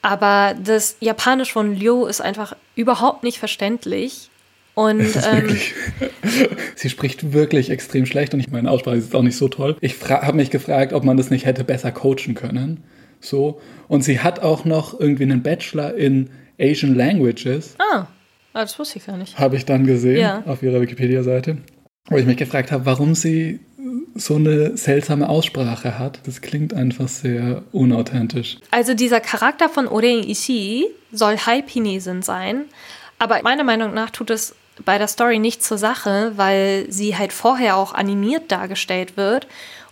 Aber das Japanisch von Liu ist einfach überhaupt nicht verständlich. Und ähm, sie spricht wirklich extrem schlecht und ich meine Aussprache ist auch nicht so toll. Ich habe mich gefragt, ob man das nicht hätte besser coachen können. So. Und sie hat auch noch irgendwie einen Bachelor in Asian Languages. Ah, ah das wusste ich gar nicht. Habe ich dann gesehen ja. auf ihrer Wikipedia-Seite. Wo ich mich gefragt habe, warum sie so eine seltsame Aussprache hat. Das klingt einfach sehr unauthentisch. Also dieser Charakter von Oren Ishii soll Halbchinesin sein, aber meiner Meinung nach tut es bei der Story nicht zur Sache, weil sie halt vorher auch animiert dargestellt wird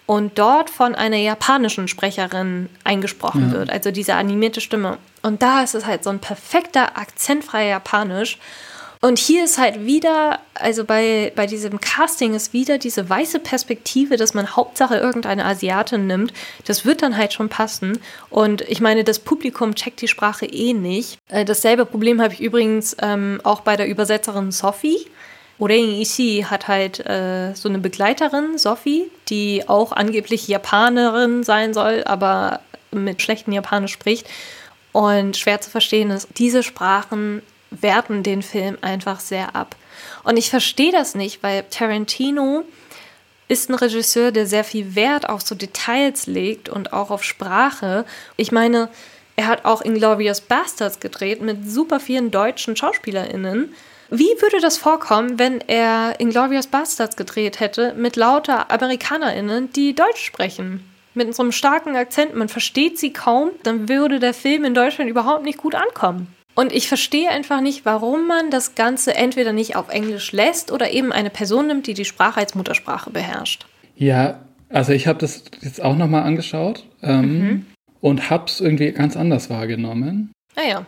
und dort von einer japanischen Sprecherin eingesprochen ja. wird, also diese animierte Stimme. Und da ist es halt so ein perfekter, akzentfreier Japanisch. Und hier ist halt wieder, also bei, bei diesem Casting ist wieder diese weiße Perspektive, dass man Hauptsache irgendeine Asiatin nimmt. Das wird dann halt schon passen. Und ich meine, das Publikum checkt die Sprache eh nicht. Äh, dasselbe Problem habe ich übrigens ähm, auch bei der Übersetzerin Sophie. Orein Ishii hat halt äh, so eine Begleiterin, Sophie, die auch angeblich Japanerin sein soll, aber mit schlechtem Japanisch spricht. Und schwer zu verstehen ist, diese Sprachen werten den Film einfach sehr ab. Und ich verstehe das nicht, weil Tarantino ist ein Regisseur, der sehr viel Wert auf so Details legt und auch auf Sprache. Ich meine, er hat auch Inglourious Bastards gedreht mit super vielen deutschen SchauspielerInnen. Wie würde das vorkommen, wenn er Inglourious Bastards gedreht hätte mit lauter AmerikanerInnen, die Deutsch sprechen? Mit so einem starken Akzent, man versteht sie kaum, dann würde der Film in Deutschland überhaupt nicht gut ankommen. Und ich verstehe einfach nicht, warum man das Ganze entweder nicht auf Englisch lässt oder eben eine Person nimmt, die die Sprache als Muttersprache beherrscht. Ja, also ich habe das jetzt auch nochmal angeschaut ähm, mhm. und habe es irgendwie ganz anders wahrgenommen. Ah ja.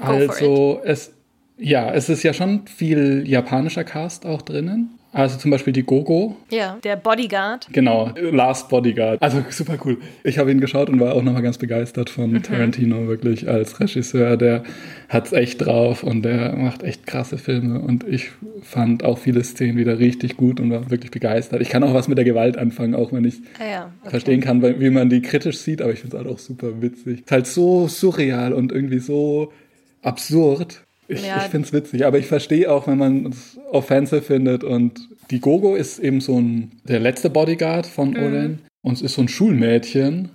Go also es, ja, es ist ja schon viel japanischer Cast auch drinnen. Also zum Beispiel die Gogo. Ja, der Bodyguard. Genau, Last Bodyguard. Also super cool. Ich habe ihn geschaut und war auch nochmal ganz begeistert von mhm. Tarantino, wirklich als Regisseur. Der hat es echt drauf und der macht echt krasse Filme. Und ich fand auch viele Szenen wieder richtig gut und war wirklich begeistert. Ich kann auch was mit der Gewalt anfangen, auch wenn ich ah ja, okay. verstehen kann, wie man die kritisch sieht, aber ich finde es halt auch super witzig. Es ist halt so surreal und irgendwie so absurd ich, ja. ich finde es witzig, aber ich verstehe auch, wenn man es offensive findet. Und die Gogo ist eben so ein, der letzte Bodyguard von mhm. Oren und es ist so ein Schulmädchen.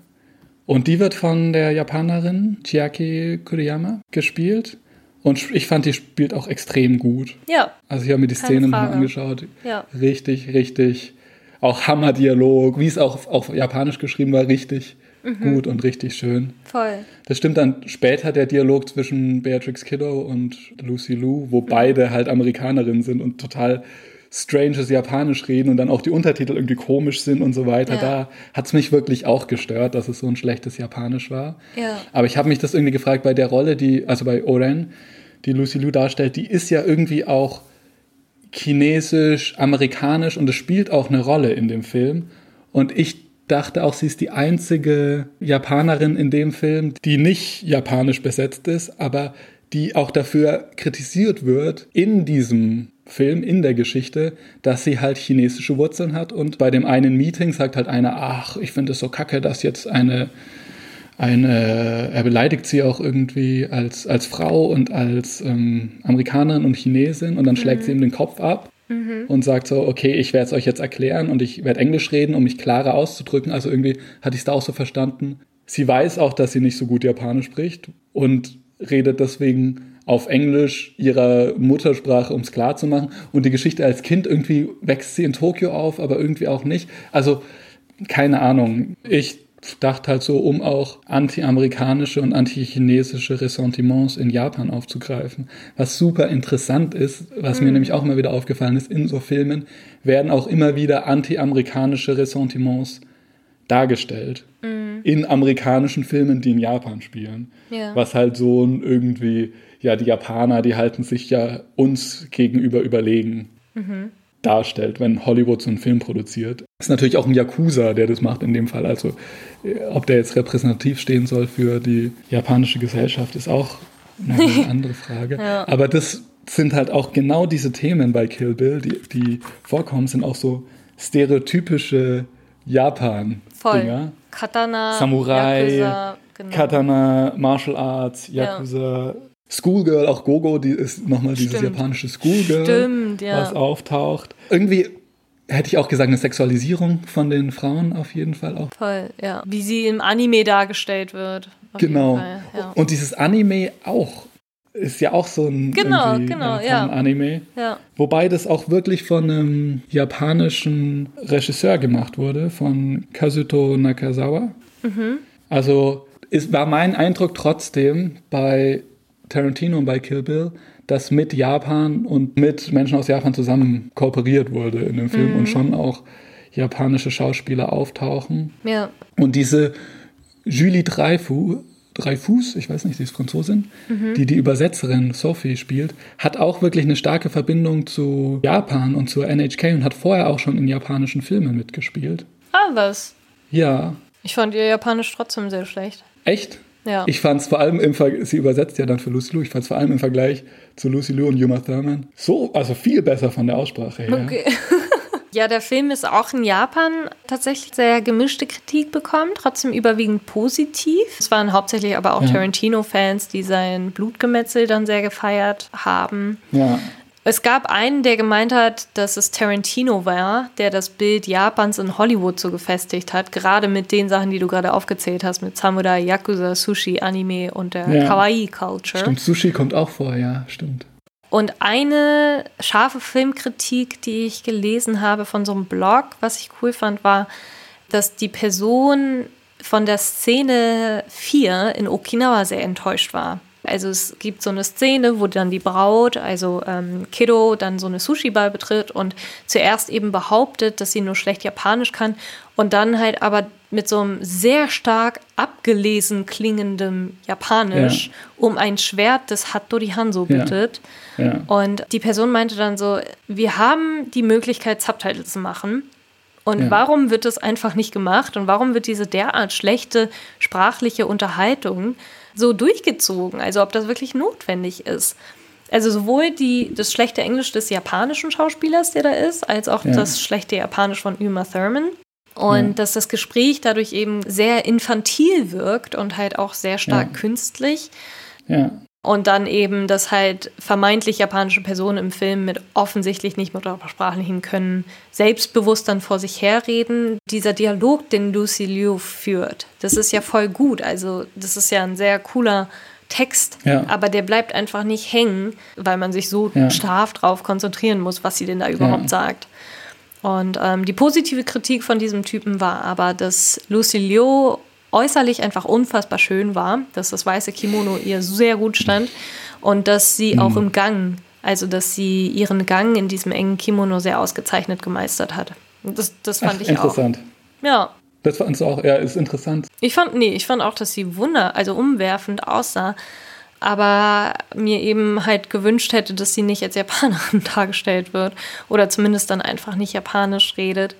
Und die wird von der Japanerin Chiaki Kuriyama gespielt. Und ich fand, die spielt auch extrem gut. Ja. Also ich habe mir die Szenen nochmal angeschaut. Ja. Richtig, richtig. Auch Hammer-Dialog, wie es auch auf Japanisch geschrieben war, richtig mhm. gut und richtig schön. Voll. Das stimmt dann später der Dialog zwischen Beatrix Kiddo und Lucy Liu, wo mhm. beide halt Amerikanerinnen sind und total stranges Japanisch reden und dann auch die Untertitel irgendwie komisch sind und so weiter. Ja. Da hat es mich wirklich auch gestört, dass es so ein schlechtes Japanisch war. Ja. Aber ich habe mich das irgendwie gefragt bei der Rolle, die, also bei Oren, die Lucy Liu darstellt, die ist ja irgendwie auch chinesisch, amerikanisch und es spielt auch eine Rolle in dem Film. Und ich dachte auch, sie ist die einzige Japanerin in dem Film, die nicht japanisch besetzt ist, aber die auch dafür kritisiert wird in diesem Film, in der Geschichte, dass sie halt chinesische Wurzeln hat. Und bei dem einen Meeting sagt halt einer, ach, ich finde es so kacke, dass jetzt eine, eine, er beleidigt sie auch irgendwie als, als Frau und als ähm, Amerikanerin und Chinesin und dann schlägt mhm. sie ihm den Kopf ab mhm. und sagt so, okay, ich werde es euch jetzt erklären und ich werde Englisch reden, um mich klarer auszudrücken. Also irgendwie hatte ich es da auch so verstanden. Sie weiß auch, dass sie nicht so gut Japanisch spricht und redet deswegen auf Englisch ihrer Muttersprache, um es klar zu machen. Und die Geschichte als Kind irgendwie wächst sie in Tokio auf, aber irgendwie auch nicht. Also keine Ahnung. Ich dachte halt so, um auch anti-amerikanische und anti-chinesische Ressentiments in Japan aufzugreifen. Was super interessant ist, was mhm. mir nämlich auch immer wieder aufgefallen ist, in so Filmen werden auch immer wieder anti-amerikanische Ressentiments dargestellt. Mhm. In amerikanischen Filmen, die in Japan spielen. Ja. Was halt so irgendwie, ja, die Japaner, die halten sich ja uns gegenüber überlegen. Mhm darstellt, wenn Hollywood so einen Film produziert. Das ist natürlich auch ein Yakuza, der das macht in dem Fall. Also ob der jetzt repräsentativ stehen soll für die japanische Gesellschaft, ist auch eine andere Frage. ja. Aber das sind halt auch genau diese Themen bei Kill Bill, die, die vorkommen, sind auch so stereotypische Japan-Dinger. Katana, Samurai, Yakuza, genau. Katana, Martial Arts, Yakuza, ja. Schoolgirl, auch Gogo, die ist nochmal dieses japanische Schoolgirl, Stimmt, ja. was auftaucht. Irgendwie hätte ich auch gesagt, eine Sexualisierung von den Frauen auf jeden Fall auch. Voll, ja. Wie sie im Anime dargestellt wird. Genau. Fall, ja. Und dieses Anime auch ist ja auch so ein, genau, genau, ja. Anime. Ja. Wobei das auch wirklich von einem japanischen Regisseur gemacht wurde, von Kazuto Nakazawa. Mhm. Also es war mein Eindruck trotzdem bei Tarantino und bei Kill Bill, dass mit Japan und mit Menschen aus Japan zusammen kooperiert wurde in dem Film mhm. und schon auch japanische Schauspieler auftauchen. Ja. Und diese Julie Dreyfus, Dreyfus, ich weiß nicht, sie ist Franzosin, mhm. die die Übersetzerin Sophie spielt, hat auch wirklich eine starke Verbindung zu Japan und zur NHK und hat vorher auch schon in japanischen Filmen mitgespielt. Ah, was? Ja. Ich fand ihr Japanisch trotzdem sehr schlecht. Echt? Ja. Ich fand es vor allem im Ver sie übersetzt ja dann für Lucy Liu, ich fand es vor allem im Vergleich zu Lucy Liu und Uma Thurman so, also viel besser von der Aussprache her. Okay. Ja, der Film ist auch in Japan tatsächlich sehr gemischte Kritik bekommen, trotzdem überwiegend positiv. Es waren hauptsächlich aber auch ja. Tarantino-Fans, die sein Blutgemetzel dann sehr gefeiert haben. Ja. Es gab einen, der gemeint hat, dass es Tarantino war, der das Bild Japans in Hollywood so gefestigt hat, gerade mit den Sachen, die du gerade aufgezählt hast, mit Samurai, Yakuza, Sushi, Anime und der ja. Kawaii-Culture. Stimmt, Sushi kommt auch vor, ja, stimmt. Und eine scharfe Filmkritik, die ich gelesen habe von so einem Blog, was ich cool fand, war, dass die Person von der Szene 4 in Okinawa sehr enttäuscht war. Also es gibt so eine Szene, wo dann die Braut, also ähm, Kiddo, dann so eine Sushi-Bar betritt und zuerst eben behauptet, dass sie nur schlecht Japanisch kann und dann halt aber mit so einem sehr stark abgelesen klingendem Japanisch ja. um ein Schwert des Hattori Hanzo bittet. Ja. Ja. Und die Person meinte dann so, wir haben die Möglichkeit, Subtitles zu machen. Und warum wird das einfach nicht gemacht? Und warum wird diese derart schlechte sprachliche Unterhaltung so durchgezogen? Also ob das wirklich notwendig ist. Also sowohl die, das schlechte Englisch des japanischen Schauspielers, der da ist, als auch das schlechte Japanisch von Uma Thurman. Und ja. dass das Gespräch dadurch eben sehr infantil wirkt und halt auch sehr stark ja. künstlich. Ja. Und dann eben, dass halt vermeintlich japanische Personen im Film mit offensichtlich nicht muttersprachlichen können, selbstbewusst dann vor sich herreden. Dieser Dialog, den Lucy Liu führt, das ist ja voll gut. Also, das ist ja ein sehr cooler Text, ja. aber der bleibt einfach nicht hängen, weil man sich so ja. scharf drauf konzentrieren muss, was sie denn da überhaupt ja. sagt. Und ähm, die positive Kritik von diesem Typen war aber, dass Lucy Liu äußerlich einfach unfassbar schön war, dass das weiße Kimono ihr sehr gut stand und dass sie mhm. auch im Gang, also dass sie ihren Gang in diesem engen Kimono sehr ausgezeichnet gemeistert hat. Das, das fand Ach, ich interessant. auch. Ja. Das fandst du auch, ja, ist interessant. Ich fand, nee, ich fand auch, dass sie wunder, also umwerfend aussah aber mir eben halt gewünscht hätte, dass sie nicht als Japanerin dargestellt wird oder zumindest dann einfach nicht japanisch redet.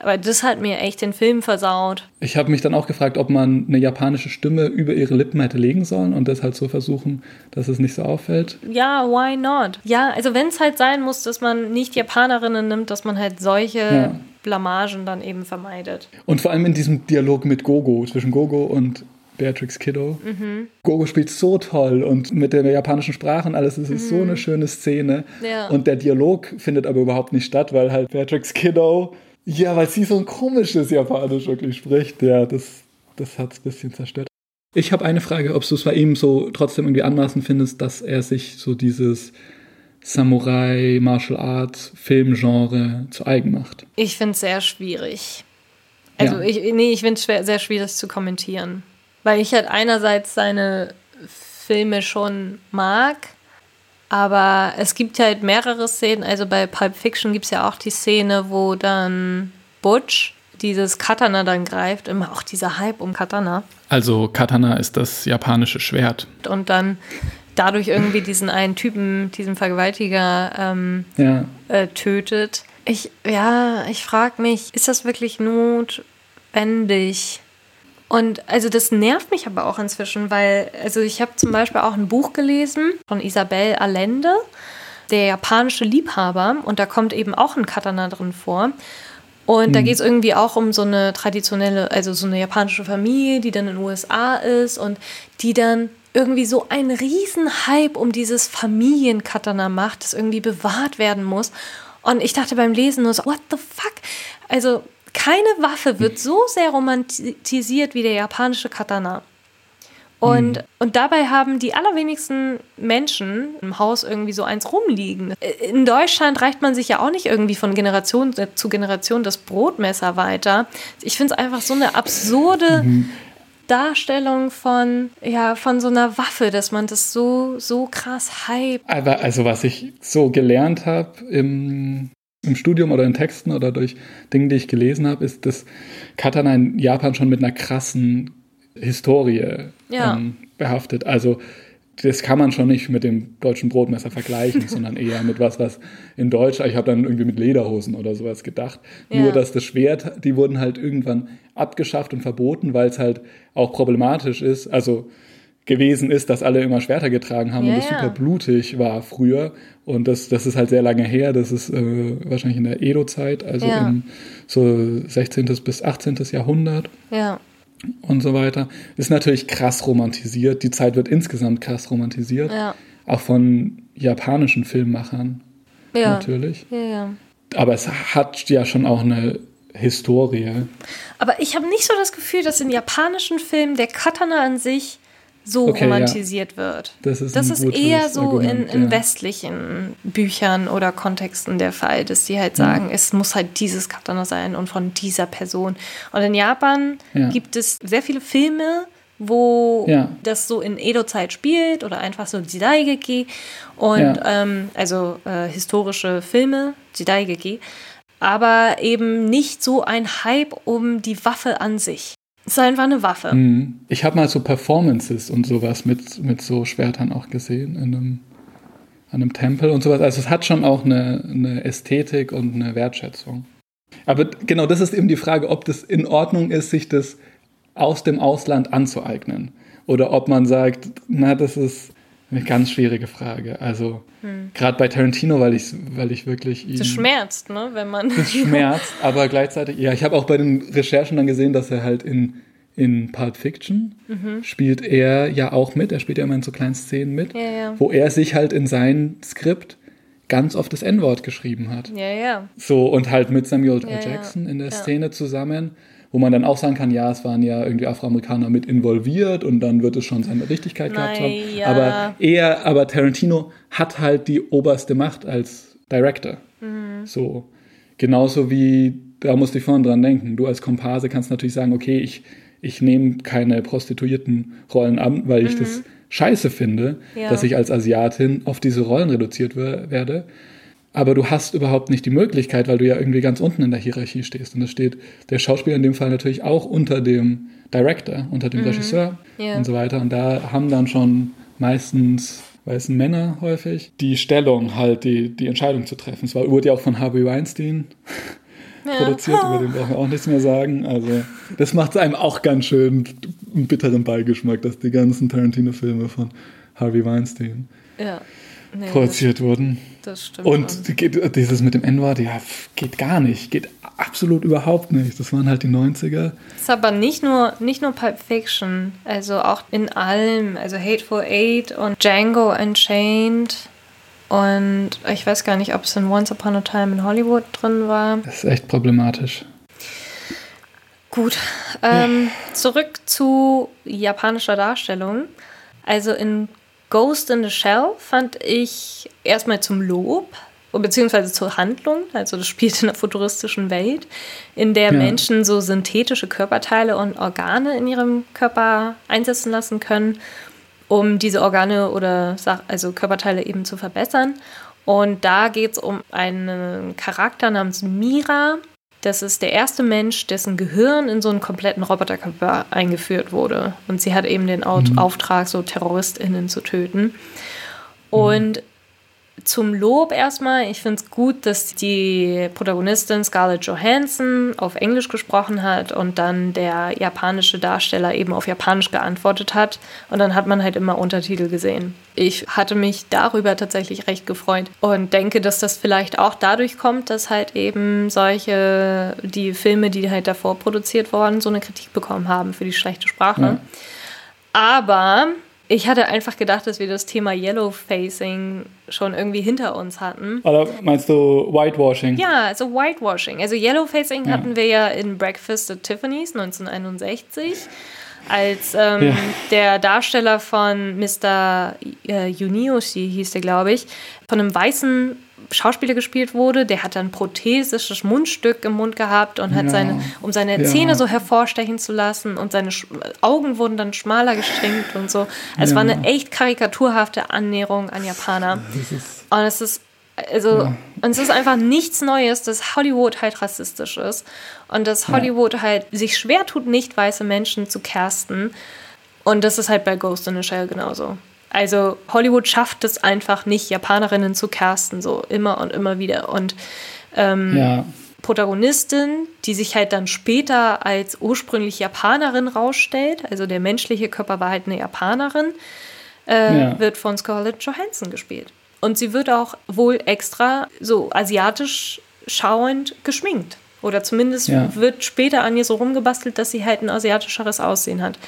Aber das hat mir echt den Film versaut. Ich habe mich dann auch gefragt, ob man eine japanische Stimme über ihre Lippen hätte legen sollen und das halt so versuchen, dass es nicht so auffällt. Ja, why not? Ja, also wenn es halt sein muss, dass man nicht Japanerinnen nimmt, dass man halt solche ja. Blamagen dann eben vermeidet. Und vor allem in diesem Dialog mit Gogo, zwischen Gogo und Beatrix Kiddo. Mhm. Gogo spielt so toll und mit der japanischen Sprache und alles, es ist mhm. so eine schöne Szene. Ja. Und der Dialog findet aber überhaupt nicht statt, weil halt Beatrix Kiddo, ja, weil sie so ein komisches Japanisch wirklich spricht. Ja, das, das hat es ein bisschen zerstört. Ich habe eine Frage, ob du es bei ihm so trotzdem irgendwie anmaßend findest, dass er sich so dieses Samurai, Martial Arts, Filmgenre zu eigen macht. Ich finde es sehr schwierig. Also ja. ich, nee, ich finde es sehr schwierig zu kommentieren. Weil ich halt einerseits seine Filme schon mag, aber es gibt halt mehrere Szenen. Also bei Pulp Fiction gibt es ja auch die Szene, wo dann Butch dieses Katana dann greift. Immer auch dieser Hype um Katana. Also Katana ist das japanische Schwert. Und dann dadurch irgendwie diesen einen Typen, diesen Vergewaltiger ähm, ja. äh, tötet. Ich, ja, ich frage mich, ist das wirklich notwendig? Und also das nervt mich aber auch inzwischen, weil, also ich habe zum Beispiel auch ein Buch gelesen von Isabel Allende, der japanische Liebhaber, und da kommt eben auch ein Katana drin vor. Und mhm. da geht es irgendwie auch um so eine traditionelle, also so eine japanische Familie, die dann in den USA ist und die dann irgendwie so einen riesen Hype um dieses Familienkatana macht, das irgendwie bewahrt werden muss. Und ich dachte beim Lesen nur so, what the fuck? Also keine Waffe wird so sehr romantisiert wie der japanische Katana. Und, mhm. und dabei haben die allerwenigsten Menschen im Haus irgendwie so eins rumliegen. In Deutschland reicht man sich ja auch nicht irgendwie von Generation zu Generation das Brotmesser weiter. Ich finde es einfach so eine absurde. Mhm. Darstellung von, ja, von so einer Waffe, dass man das so, so krass hype. Aber also was ich so gelernt habe im, im Studium oder in Texten oder durch Dinge, die ich gelesen habe, ist, dass Katana in Japan schon mit einer krassen Historie ja. ähm, behaftet. Also das kann man schon nicht mit dem deutschen Brotmesser vergleichen, sondern eher mit was, was in Deutsch, ich habe dann irgendwie mit Lederhosen oder sowas gedacht. Ja. Nur, dass das Schwert, die wurden halt irgendwann abgeschafft und verboten, weil es halt auch problematisch ist, also gewesen ist, dass alle immer Schwerter getragen haben ja, und das ja. super blutig war früher. Und das, das ist halt sehr lange her, das ist äh, wahrscheinlich in der Edo-Zeit, also im so 16. bis 18. Jahrhundert. Ja und so weiter. Ist natürlich krass romantisiert. Die Zeit wird insgesamt krass romantisiert. Ja. Auch von japanischen Filmemachern. Ja. Natürlich. Ja, ja. Aber es hat ja schon auch eine Historie. Aber ich habe nicht so das Gefühl, dass in japanischen Filmen der Katana an sich so okay, romantisiert ja. wird. Das ist, das ist eher so Argument, in, in ja. westlichen Büchern oder Kontexten der Fall, dass die halt sagen, mhm. es muss halt dieses Katana sein und von dieser Person. Und in Japan ja. gibt es sehr viele Filme, wo das so in Edo-Zeit spielt oder einfach so Jidaigeki und ähm, also äh, historische Filme, Jidaigeki, aber eben nicht so ein Hype um die Waffe an sich. Ist einfach eine Waffe. Mhm. Ich habe mal so Performances und sowas mit, mit so Schwertern auch gesehen in einem, an einem Tempel und sowas. Also es hat schon auch eine, eine Ästhetik und eine Wertschätzung. Aber genau das ist eben die Frage, ob das in Ordnung ist, sich das aus dem Ausland anzueignen. Oder ob man sagt, na, das ist eine ganz schwierige Frage. Also hm. gerade bei Tarantino, weil ich, weil ich wirklich ihn, Das schmerzt, ne, wenn man. Das schmerzt, aber gleichzeitig, ja, ich habe auch bei den Recherchen dann gesehen, dass er halt in, in Pulp Fiction mhm. spielt er ja auch mit. Er spielt ja immer in so kleinen Szenen mit, ja, ja. wo er sich halt in sein Skript ganz oft das N-Wort geschrieben hat. Ja, ja. So, und halt mit Samuel L. Jackson in der Szene zusammen wo man dann auch sagen kann, ja, es waren ja irgendwie Afroamerikaner mit involviert und dann wird es schon seine Richtigkeit gehabt haben. Ja. Aber eher, aber Tarantino hat halt die oberste Macht als Director. Mhm. So. Genauso wie, da musste ich vorhin dran denken, du als Komparse kannst natürlich sagen, okay, ich, ich nehme keine prostituierten Rollen an, weil ich mhm. das scheiße finde, ja. dass ich als Asiatin auf diese Rollen reduziert werde aber du hast überhaupt nicht die Möglichkeit, weil du ja irgendwie ganz unten in der Hierarchie stehst. Und da steht der Schauspieler in dem Fall natürlich auch unter dem Director, unter dem mhm. Regisseur yeah. und so weiter. Und da haben dann schon meistens weißen Männer häufig die Stellung, halt die, die Entscheidung zu treffen. Es wurde ja auch von Harvey Weinstein ja. produziert, über den brauchen wir auch nichts mehr sagen. Also das macht es einem auch ganz schön einen bitteren Beigeschmack, dass die ganzen Tarantino-Filme von Harvey Weinstein ja. nee, produziert wurden. Das stimmt. Und geht, dieses mit dem N-Wort, ja, geht gar nicht. Geht absolut überhaupt nicht. Das waren halt die 90er. Das ist aber nicht nur, nicht nur Pulp Fiction, also auch in allem. Also Hateful Eight und Django Unchained. Und ich weiß gar nicht, ob es in Once Upon a Time in Hollywood drin war. Das ist echt problematisch. Gut. Ähm, ja. Zurück zu japanischer Darstellung. Also in Ghost in the Shell fand ich erstmal zum Lob, beziehungsweise zur Handlung, also das spielt in einer futuristischen Welt, in der ja. Menschen so synthetische Körperteile und Organe in ihrem Körper einsetzen lassen können, um diese Organe oder also Körperteile eben zu verbessern. Und da geht es um einen Charakter namens Mira, das ist der erste Mensch, dessen Gehirn in so einen kompletten Roboterkörper eingeführt wurde. Und sie hat eben den mhm. Auftrag, so TerroristInnen zu töten. Und zum Lob erstmal, ich finde es gut, dass die Protagonistin Scarlett Johansson auf Englisch gesprochen hat und dann der japanische Darsteller eben auf Japanisch geantwortet hat. Und dann hat man halt immer Untertitel gesehen. Ich hatte mich darüber tatsächlich recht gefreut und denke, dass das vielleicht auch dadurch kommt, dass halt eben solche, die Filme, die halt davor produziert wurden, so eine Kritik bekommen haben für die schlechte Sprache. Ja. Aber ich hatte einfach gedacht, dass wir das Thema Yellow Facing schon irgendwie hinter uns hatten. Oder meinst du Whitewashing? Ja, also Whitewashing. Also Yellow Facing ja. hatten wir ja in Breakfast at Tiffany's 1961. als ähm, ja. der Darsteller von Mr. Äh, Yunioshi, hieß der, glaube ich, von einem weißen Schauspieler gespielt wurde, der hat ein prothesisches Mundstück im Mund gehabt und hat ja. seine, um seine ja. Zähne so hervorstechen zu lassen und seine Sch Augen wurden dann schmaler geschminkt und so. Also es war eine echt karikaturhafte Annäherung an Japaner. Und es ist also, ja. und es ist einfach nichts Neues, dass Hollywood halt rassistisch ist und dass Hollywood ja. halt sich schwer tut, nicht weiße Menschen zu casten. Und das ist halt bei Ghost in the Shell genauso. Also Hollywood schafft es einfach nicht, Japanerinnen zu casten, so immer und immer wieder. Und ähm, ja. Protagonistin, die sich halt dann später als ursprünglich Japanerin rausstellt, also der menschliche Körper war halt eine Japanerin, äh, ja. wird von Scarlett Johansson gespielt. Und sie wird auch wohl extra so asiatisch schauend geschminkt. Oder zumindest ja. wird später an ihr so rumgebastelt, dass sie halt ein asiatischeres Aussehen hat.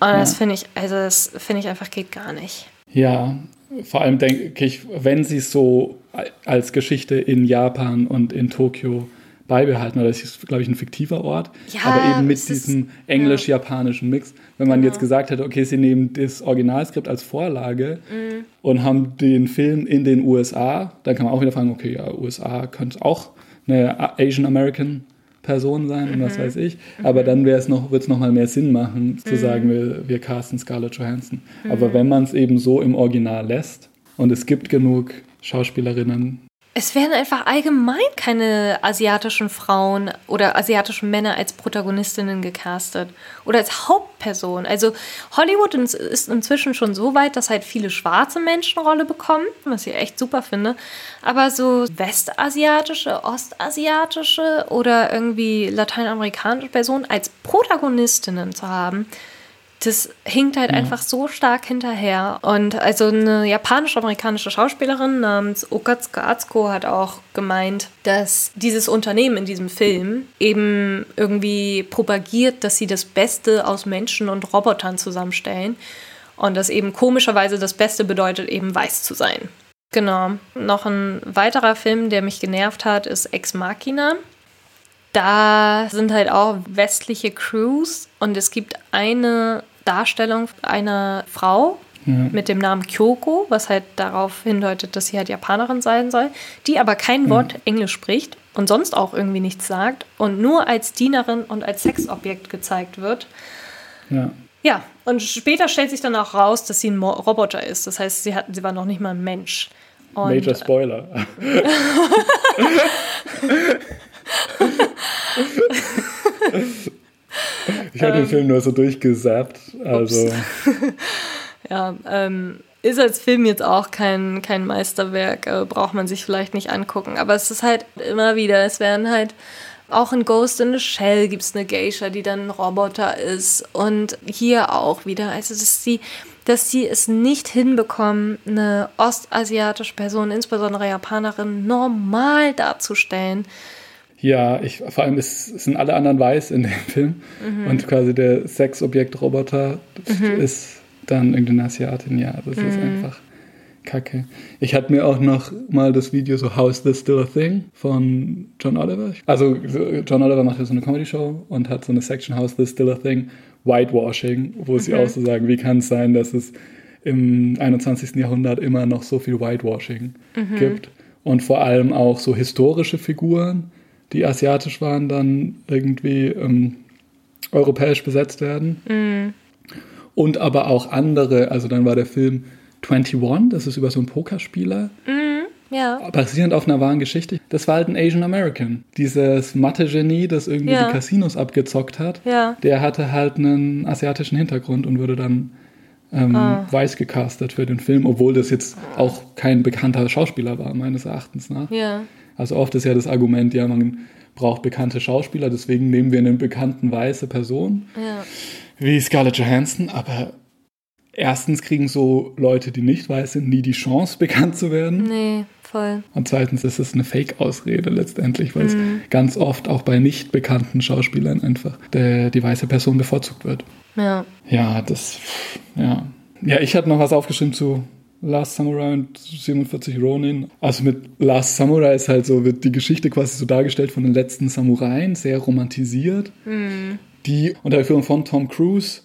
Und ja. das finde ich, also das finde ich einfach geht gar nicht. Ja, vor allem denke ich, wenn sie es so als Geschichte in Japan und in Tokio beibehalten, oder das ist, glaube ich, ein fiktiver Ort, ja, aber eben mit diesem englisch-japanischen Mix. Wenn man genau. jetzt gesagt hätte, okay, sie nehmen das Originalskript als Vorlage mhm. und haben den Film in den USA, dann kann man auch wieder fragen, okay, ja, USA könnte auch eine Asian American Person sein und was mhm. weiß ich. Aber mhm. dann wäre es noch, wird es nochmal mehr Sinn machen, zu mhm. sagen, wir, wir casten Scarlett Johansson. Aber mhm. wenn man es eben so im Original lässt und es gibt genug Schauspielerinnen, es werden einfach allgemein keine asiatischen Frauen oder asiatischen Männer als Protagonistinnen gecastet oder als Hauptperson. Also Hollywood ist inzwischen schon so weit, dass halt viele schwarze Menschen Rolle bekommen, was ich echt super finde. Aber so westasiatische, ostasiatische oder irgendwie lateinamerikanische Personen als Protagonistinnen zu haben, das hinkt halt ja. einfach so stark hinterher. Und also eine japanisch-amerikanische Schauspielerin namens Okatsuka Atsuko hat auch gemeint, dass dieses Unternehmen in diesem Film eben irgendwie propagiert, dass sie das Beste aus Menschen und Robotern zusammenstellen. Und dass eben komischerweise das Beste bedeutet, eben weiß zu sein. Genau. Noch ein weiterer Film, der mich genervt hat, ist Ex Machina. Da sind halt auch westliche Crews und es gibt eine Darstellung einer Frau ja. mit dem Namen Kyoko, was halt darauf hindeutet, dass sie halt Japanerin sein soll, die aber kein Wort ja. Englisch spricht und sonst auch irgendwie nichts sagt und nur als Dienerin und als Sexobjekt gezeigt wird. Ja. Ja, und später stellt sich dann auch raus, dass sie ein Mo Roboter ist. Das heißt, sie, hat, sie war noch nicht mal ein Mensch. Und Major Spoiler. Ich habe ähm, den Film nur so durchgesappt. Also. ja, ähm, ist als Film jetzt auch kein, kein Meisterwerk, äh, braucht man sich vielleicht nicht angucken. Aber es ist halt immer wieder, es werden halt auch in Ghost in the Shell gibt es eine Geisha, die dann ein Roboter ist. Und hier auch wieder. Also, dass sie, dass sie es nicht hinbekommen, eine ostasiatische Person, insbesondere Japanerin, normal darzustellen. Ja, ich, vor allem ist, sind alle anderen weiß in dem Film. Mhm. Und quasi der Sexobjekt-Roboter mhm. ist dann irgendeine Asiatin. Ja, das mhm. ist einfach kacke. Ich hatte mir auch noch mal das Video so How This Still a Thing von John Oliver. Also John Oliver macht ja so eine Comedy-Show und hat so eine Section How This Still a Thing Whitewashing, wo sie mhm. auch so sagen, wie kann es sein, dass es im 21. Jahrhundert immer noch so viel Whitewashing mhm. gibt. Und vor allem auch so historische Figuren die asiatisch waren, dann irgendwie ähm, europäisch besetzt werden. Mhm. Und aber auch andere, also dann war der Film 21, das ist über so einen Pokerspieler. Mhm, ja. Basierend auf einer wahren Geschichte. Das war halt ein Asian American. Dieses Mathe-Genie, das irgendwie ja. die Casinos abgezockt hat, ja. der hatte halt einen asiatischen Hintergrund und wurde dann ähm, ah. weiß gecastet für den Film, obwohl das jetzt auch kein bekannter Schauspieler war, meines Erachtens nach. Ja. Also oft ist ja das Argument, ja, man braucht bekannte Schauspieler, deswegen nehmen wir eine bekannten weiße Person, ja. wie Scarlett Johansson, aber erstens kriegen so Leute, die nicht weiß sind, nie die Chance, bekannt zu werden. Nee, voll. Und zweitens ist es eine Fake-Ausrede letztendlich, weil mhm. es ganz oft auch bei nicht bekannten Schauspielern einfach der, die weiße Person bevorzugt wird. Ja. Ja, das, ja. Ja, ich hatte noch was aufgeschrieben zu Last Samurai und 47 Ronin. Also mit Last Samurai ist halt so, wird die Geschichte quasi so dargestellt von den letzten Samuraien, sehr romantisiert. Mhm. Die unter der Führung von Tom Cruise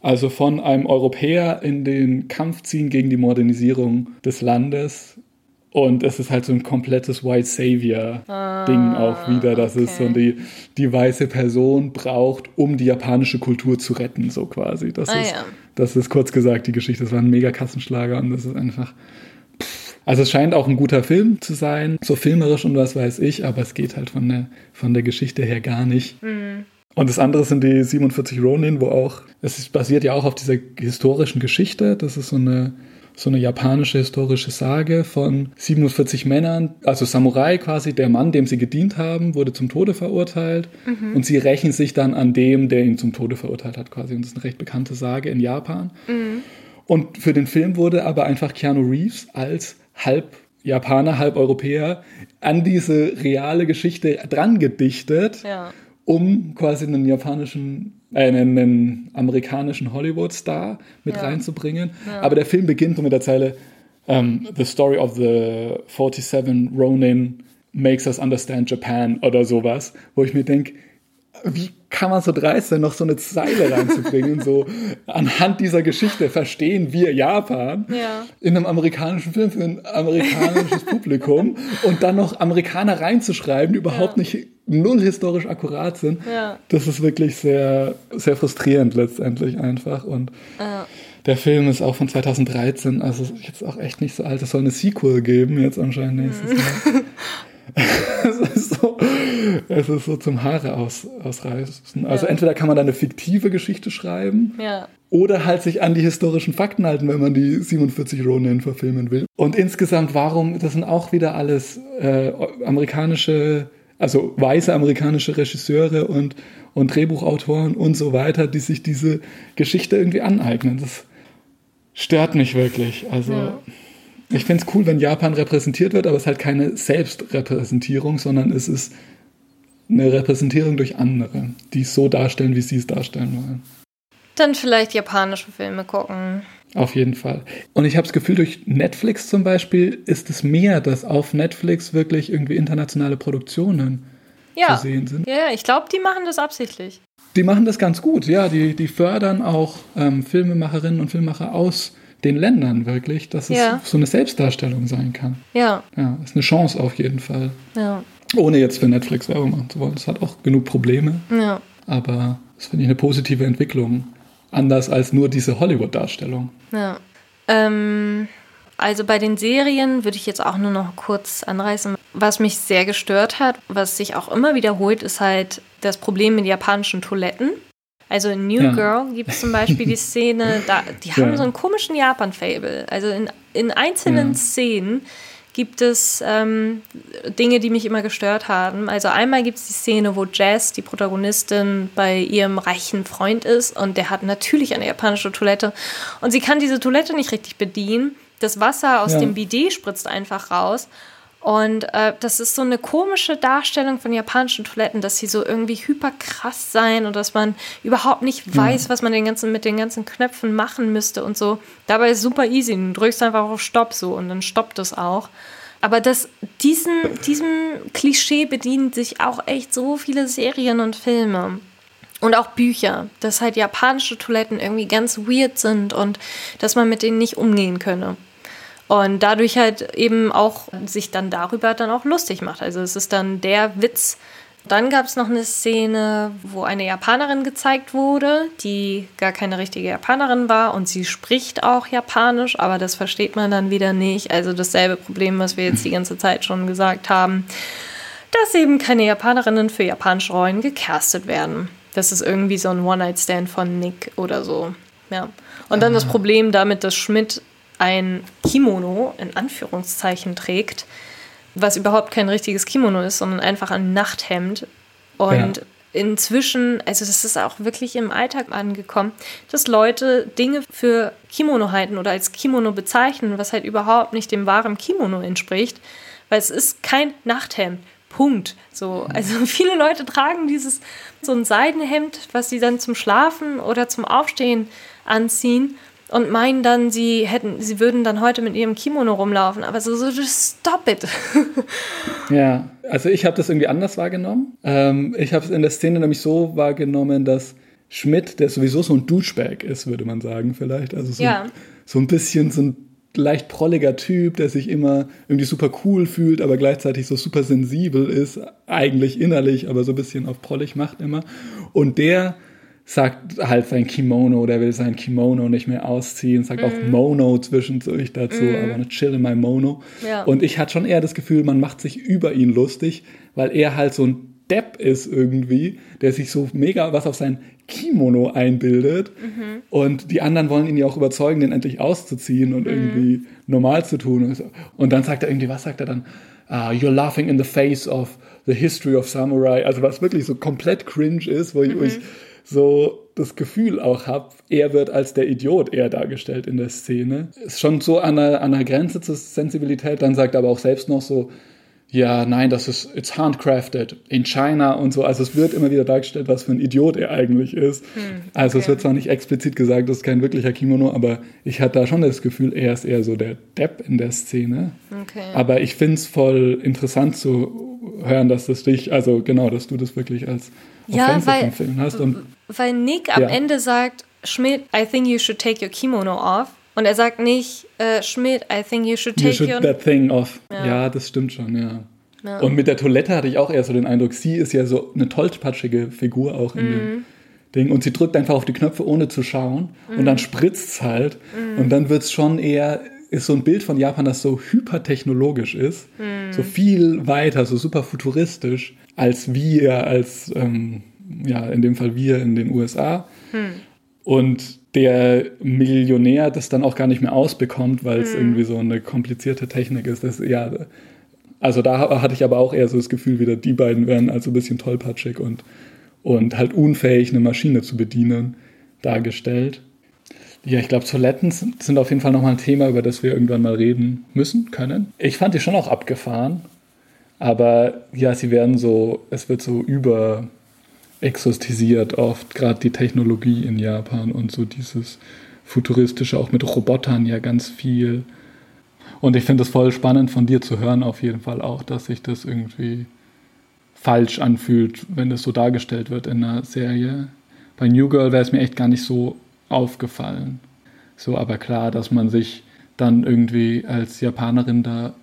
Also von einem Europäer in den Kampf ziehen gegen die Modernisierung des Landes. Und es ist halt so ein komplettes White Savior-Ding ah, auch wieder, dass okay. es so die, die weiße Person braucht, um die japanische Kultur zu retten, so quasi. Das, ah, ist, ja. das ist kurz gesagt die Geschichte. Das war ein mega Kassenschlager und das ist einfach. Also es scheint auch ein guter Film zu sein, so filmerisch und was weiß ich, aber es geht halt von der, von der Geschichte her gar nicht. Mhm. Und das andere sind die 47 Ronin, wo auch, es basiert ja auch auf dieser historischen Geschichte. Das ist so eine, so eine japanische historische Sage von 47 Männern, also Samurai quasi, der Mann, dem sie gedient haben, wurde zum Tode verurteilt mhm. und sie rächen sich dann an dem, der ihn zum Tode verurteilt hat quasi. Und das ist eine recht bekannte Sage in Japan. Mhm. Und für den Film wurde aber einfach Keanu Reeves als halb Japaner, halb Europäer an diese reale Geschichte dran gedichtet. Ja um quasi einen japanischen, einen, einen amerikanischen Hollywood-Star mit ja. reinzubringen. Ja. Aber der Film beginnt mit der Zeile um, The story of the 47 Ronin makes us understand Japan oder sowas, wo ich mir denke, wie kann man so dreist sein, noch so eine Zeile reinzubringen? so anhand dieser Geschichte verstehen wir Japan ja. in einem amerikanischen Film für ein amerikanisches Publikum und dann noch Amerikaner reinzuschreiben, die überhaupt ja. nicht null historisch akkurat sind. Ja. Das ist wirklich sehr, sehr frustrierend letztendlich einfach. Und der Film ist auch von 2013, also jetzt auch echt nicht so alt. Es soll eine Sequel geben jetzt anscheinend nächstes Jahr. es, ist so, es ist so zum Haare aus, ausreißen. Also ja. entweder kann man da eine fiktive Geschichte schreiben ja. oder halt sich an die historischen Fakten halten, wenn man die 47 Ronin verfilmen will. Und insgesamt, warum, das sind auch wieder alles äh, amerikanische, also weiße amerikanische Regisseure und, und Drehbuchautoren und so weiter, die sich diese Geschichte irgendwie aneignen. Das stört mich wirklich. Also. Ja. Ich finde es cool, wenn Japan repräsentiert wird, aber es ist halt keine Selbstrepräsentierung, sondern es ist eine Repräsentierung durch andere, die es so darstellen, wie sie es darstellen wollen. Dann vielleicht japanische Filme gucken. Auf jeden Fall. Und ich habe das Gefühl, durch Netflix zum Beispiel ist es mehr, dass auf Netflix wirklich irgendwie internationale Produktionen ja. zu sehen sind. Ja, ich glaube, die machen das absichtlich. Die machen das ganz gut, ja. Die, die fördern auch ähm, Filmemacherinnen und Filmemacher aus den Ländern wirklich, dass es ja. so eine Selbstdarstellung sein kann. Ja. Ja, ist eine Chance auf jeden Fall. Ja. Ohne jetzt für Netflix Werbung machen zu wollen. Es hat auch genug Probleme. Ja. Aber das finde ich eine positive Entwicklung. Anders als nur diese Hollywood-Darstellung. Ja. Ähm, also bei den Serien würde ich jetzt auch nur noch kurz anreißen. Was mich sehr gestört hat, was sich auch immer wiederholt, ist halt das Problem mit japanischen Toiletten. Also in New ja. Girl gibt es zum Beispiel die Szene, da, die haben ja. so einen komischen Japan-Fable. Also in, in einzelnen ja. Szenen gibt es ähm, Dinge, die mich immer gestört haben. Also einmal gibt es die Szene, wo Jazz, die Protagonistin, bei ihrem reichen Freund ist und der hat natürlich eine japanische Toilette und sie kann diese Toilette nicht richtig bedienen. Das Wasser aus dem Bidet spritzt einfach raus und äh, das ist so eine komische Darstellung von japanischen Toiletten, dass sie so irgendwie hyperkrass sein und dass man überhaupt nicht weiß, ja. was man den ganzen, mit den ganzen Knöpfen machen müsste und so. Dabei ist es super easy. Du drückst einfach auf Stopp so und dann stoppt es auch. Aber das, diesen, diesem Klischee bedienen sich auch echt so viele Serien und Filme. Und auch Bücher, dass halt japanische Toiletten irgendwie ganz weird sind und dass man mit denen nicht umgehen könne. Und dadurch halt eben auch sich dann darüber dann auch lustig macht. Also es ist dann der Witz. Dann gab es noch eine Szene, wo eine Japanerin gezeigt wurde, die gar keine richtige Japanerin war und sie spricht auch Japanisch, aber das versteht man dann wieder nicht. Also dasselbe Problem, was wir jetzt die ganze Zeit schon gesagt haben, dass eben keine Japanerinnen für japanische Rollen gecastet werden. Das ist irgendwie so ein One-Night-Stand von Nick oder so. Ja. Und dann das ah. Problem damit, dass Schmidt ein Kimono in Anführungszeichen trägt, was überhaupt kein richtiges Kimono ist, sondern einfach ein Nachthemd. Und ja. inzwischen, also das ist auch wirklich im Alltag angekommen, dass Leute Dinge für Kimono halten oder als Kimono bezeichnen, was halt überhaupt nicht dem wahren Kimono entspricht, weil es ist kein Nachthemd. Punkt. So, also viele Leute tragen dieses so ein Seidenhemd, was sie dann zum Schlafen oder zum Aufstehen anziehen und meinen dann, sie hätten, sie würden dann heute mit ihrem Kimono rumlaufen. Aber so, so stop it. ja, also ich habe das irgendwie anders wahrgenommen. Ähm, ich habe es in der Szene nämlich so wahrgenommen, dass Schmidt, der sowieso so ein Douchebag ist, würde man sagen, vielleicht. Also so, ja. so ein bisschen so ein leicht prolliger Typ, der sich immer irgendwie super cool fühlt, aber gleichzeitig so super sensibel ist, eigentlich innerlich, aber so ein bisschen auf prollig macht immer. Und der sagt halt sein Kimono, der will sein Kimono nicht mehr ausziehen, sagt mm. auch mhm. Mono zwischendurch dazu, mm. I wanna chill in my Mono. Ja. Und ich hatte schon eher das Gefühl, man macht sich über ihn lustig, weil er halt so ein Depp ist irgendwie, der sich so mega was auf sein Kimono einbildet. Mhm. Und die anderen wollen ihn ja auch überzeugen, den endlich auszuziehen und mhm. irgendwie normal zu tun. Und dann sagt er irgendwie, was sagt er dann? Uh, you're laughing in the face of the history of samurai. Also was wirklich so komplett cringe ist, wo mhm. ich so das Gefühl auch habe, er wird als der Idiot eher dargestellt in der Szene. Ist schon so an der, an der Grenze zur Sensibilität. Dann sagt er aber auch selbst noch so, ja, nein, das ist, it's handcrafted in China und so. Also es wird immer wieder dargestellt, was für ein Idiot er eigentlich ist. Hm, okay. Also es wird zwar nicht explizit gesagt, das ist kein wirklicher Kimono, aber ich hatte da schon das Gefühl, er ist eher so der Depp in der Szene. Okay. Aber ich finde es voll interessant zu hören, dass das dich, also genau, dass du das wirklich als ja, weil, hast. Weil Nick am ja. Ende sagt, Schmidt, I think you should take your kimono off. Und er sagt nicht, äh, Schmidt, I think you should take you should your... that thing off. Ja. ja. das stimmt schon, ja. ja. Und mit der Toilette hatte ich auch eher so den Eindruck, sie ist ja so eine tollpatschige Figur auch in mhm. dem Ding. Und sie drückt einfach auf die Knöpfe, ohne zu schauen. Mhm. Und dann spritzt es halt. Mhm. Und dann wird es schon eher, ist so ein Bild von Japan, das so hypertechnologisch ist. Mhm. So viel weiter, so super futuristisch, als wir, als, ähm, ja, in dem Fall wir in den USA. Mhm. Und der Millionär das dann auch gar nicht mehr ausbekommt, weil es mhm. irgendwie so eine komplizierte Technik ist. Das, ja, also da hatte ich aber auch eher so das Gefühl, wieder die beiden wären also ein bisschen tollpatschig und, und halt unfähig, eine Maschine zu bedienen, dargestellt. Ja, ich glaube, Toiletten sind auf jeden Fall nochmal ein Thema, über das wir irgendwann mal reden müssen, können. Ich fand die schon auch abgefahren, aber ja, sie werden so, es wird so über exostisiert oft, gerade die Technologie in Japan und so dieses futuristische, auch mit Robotern ja ganz viel. Und ich finde es voll spannend von dir zu hören, auf jeden Fall auch, dass sich das irgendwie falsch anfühlt, wenn das so dargestellt wird in einer Serie. Bei New Girl wäre es mir echt gar nicht so aufgefallen. So, aber klar, dass man sich dann irgendwie als Japanerin da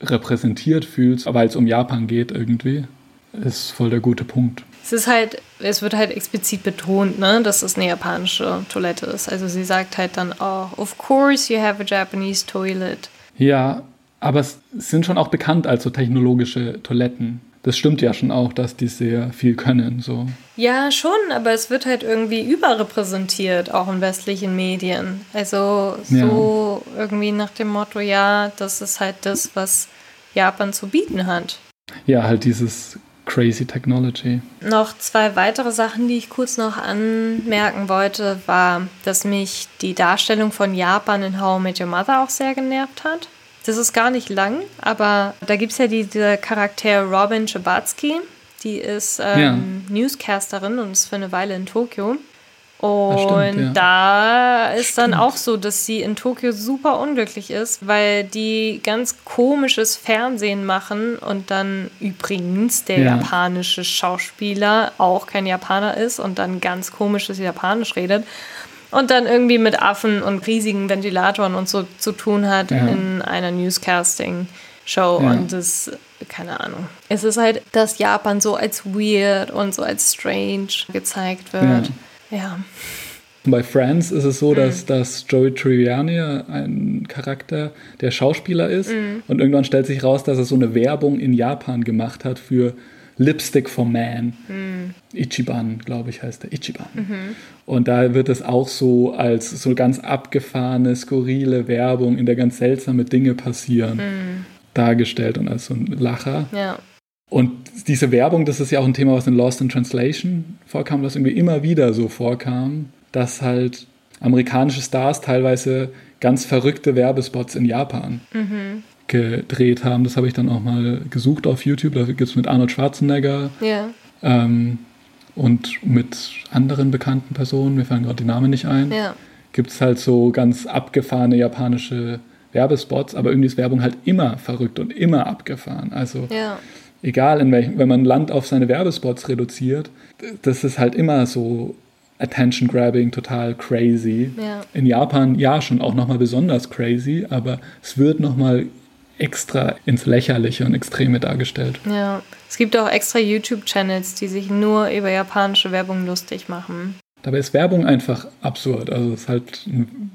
repräsentiert fühlt, weil es um Japan geht irgendwie, ist voll der gute Punkt. Es ist halt, es wird halt explizit betont, ne, dass es eine japanische Toilette ist. Also sie sagt halt dann, oh, of course you have a Japanese toilet. Ja, aber es sind schon auch bekannt als so technologische Toiletten. Das stimmt ja schon auch, dass die sehr viel können. So. Ja, schon, aber es wird halt irgendwie überrepräsentiert, auch in westlichen Medien. Also so ja. irgendwie nach dem Motto, ja, das ist halt das, was Japan zu bieten hat. Ja, halt dieses Crazy Technology. Noch zwei weitere Sachen, die ich kurz noch anmerken wollte, war, dass mich die Darstellung von Japan in How I Met Your Mother auch sehr genervt hat. Das ist gar nicht lang, aber da gibt es ja diese Charakter Robin Schabatsky, die ist ähm, ja. Newscasterin und ist für eine Weile in Tokio. Und stimmt, ja. da ist stimmt. dann auch so, dass sie in Tokio super unglücklich ist, weil die ganz komisches Fernsehen machen und dann übrigens der ja. japanische Schauspieler auch kein Japaner ist und dann ganz komisches Japanisch redet und dann irgendwie mit Affen und riesigen Ventilatoren und so zu tun hat ja. in einer Newscasting-Show und das, keine Ahnung. Es ist halt, dass Japan so als weird und so als strange gezeigt wird. Ja. Bei Friends ist es so, mhm. dass, dass Joey Tribbiani ein Charakter, der Schauspieler ist mhm. und irgendwann stellt sich raus, dass er so eine Werbung in Japan gemacht hat für Lipstick for Man. Mhm. Ichiban, glaube ich, heißt der. Ichiban. Mhm. Und da wird es auch so als so ganz abgefahrene, skurrile Werbung, in der ganz seltsame Dinge passieren, mhm. dargestellt und als so ein Lacher. Ja. Und diese Werbung, das ist ja auch ein Thema, was in Lost in Translation vorkam, was irgendwie immer wieder so vorkam, dass halt amerikanische Stars teilweise ganz verrückte Werbespots in Japan mhm. Gedreht haben. Das habe ich dann auch mal gesucht auf YouTube. Da gibt es mit Arnold Schwarzenegger ja. ähm, und mit anderen bekannten Personen, mir fallen gerade die Namen nicht ein, ja. gibt es halt so ganz abgefahrene japanische Werbespots, aber irgendwie ist Werbung halt immer verrückt und immer abgefahren. Also ja egal in welchem, wenn man Land auf seine Werbespots reduziert, das ist halt immer so Attention Grabbing, total crazy. Ja. In Japan ja schon auch nochmal besonders crazy, aber es wird nochmal extra ins Lächerliche und Extreme dargestellt. Ja, es gibt auch extra YouTube-Channels, die sich nur über japanische Werbung lustig machen. Dabei ist Werbung einfach absurd. Also es ist halt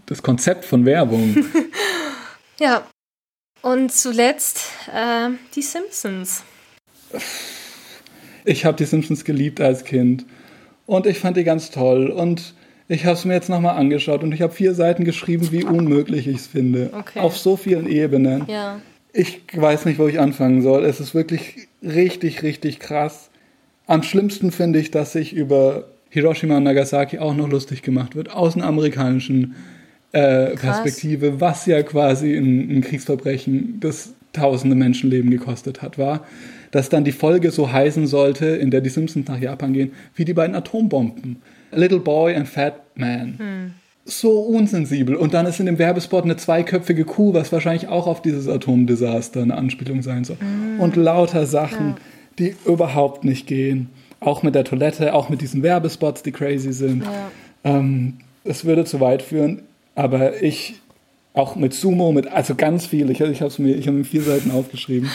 das Konzept von Werbung. ja. Und zuletzt äh, die Simpsons. Ich habe die Simpsons geliebt als Kind und ich fand die ganz toll und ich habe es mir jetzt nochmal angeschaut und ich habe vier Seiten geschrieben, wie unmöglich ich es finde. Okay. Auf so vielen Ebenen. Ja. Ich weiß nicht, wo ich anfangen soll. Es ist wirklich richtig, richtig krass. Am schlimmsten finde ich, dass sich über Hiroshima und Nagasaki auch noch lustig gemacht wird, aus einer amerikanischen äh, Perspektive, was ja quasi ein, ein Kriegsverbrechen, das tausende Menschenleben gekostet hat, war, dass dann die Folge so heißen sollte, in der die Simpsons nach Japan gehen, wie die beiden Atombomben. Little Boy and Fat Man. Hm. So unsensibel. Und dann ist in dem Werbespot eine zweiköpfige Kuh, was wahrscheinlich auch auf dieses Atomdesaster eine Anspielung sein soll. Hm. Und lauter Sachen, Ja. die überhaupt nicht gehen. Auch mit der Toilette, auch mit diesen Werbespots, die crazy sind. Ja. Ähm, es würde zu weit führen, aber ich, auch mit Sumo, mit, also ganz viel, ich, ich habe mir, ich hab mir vier Seiten aufgeschrieben.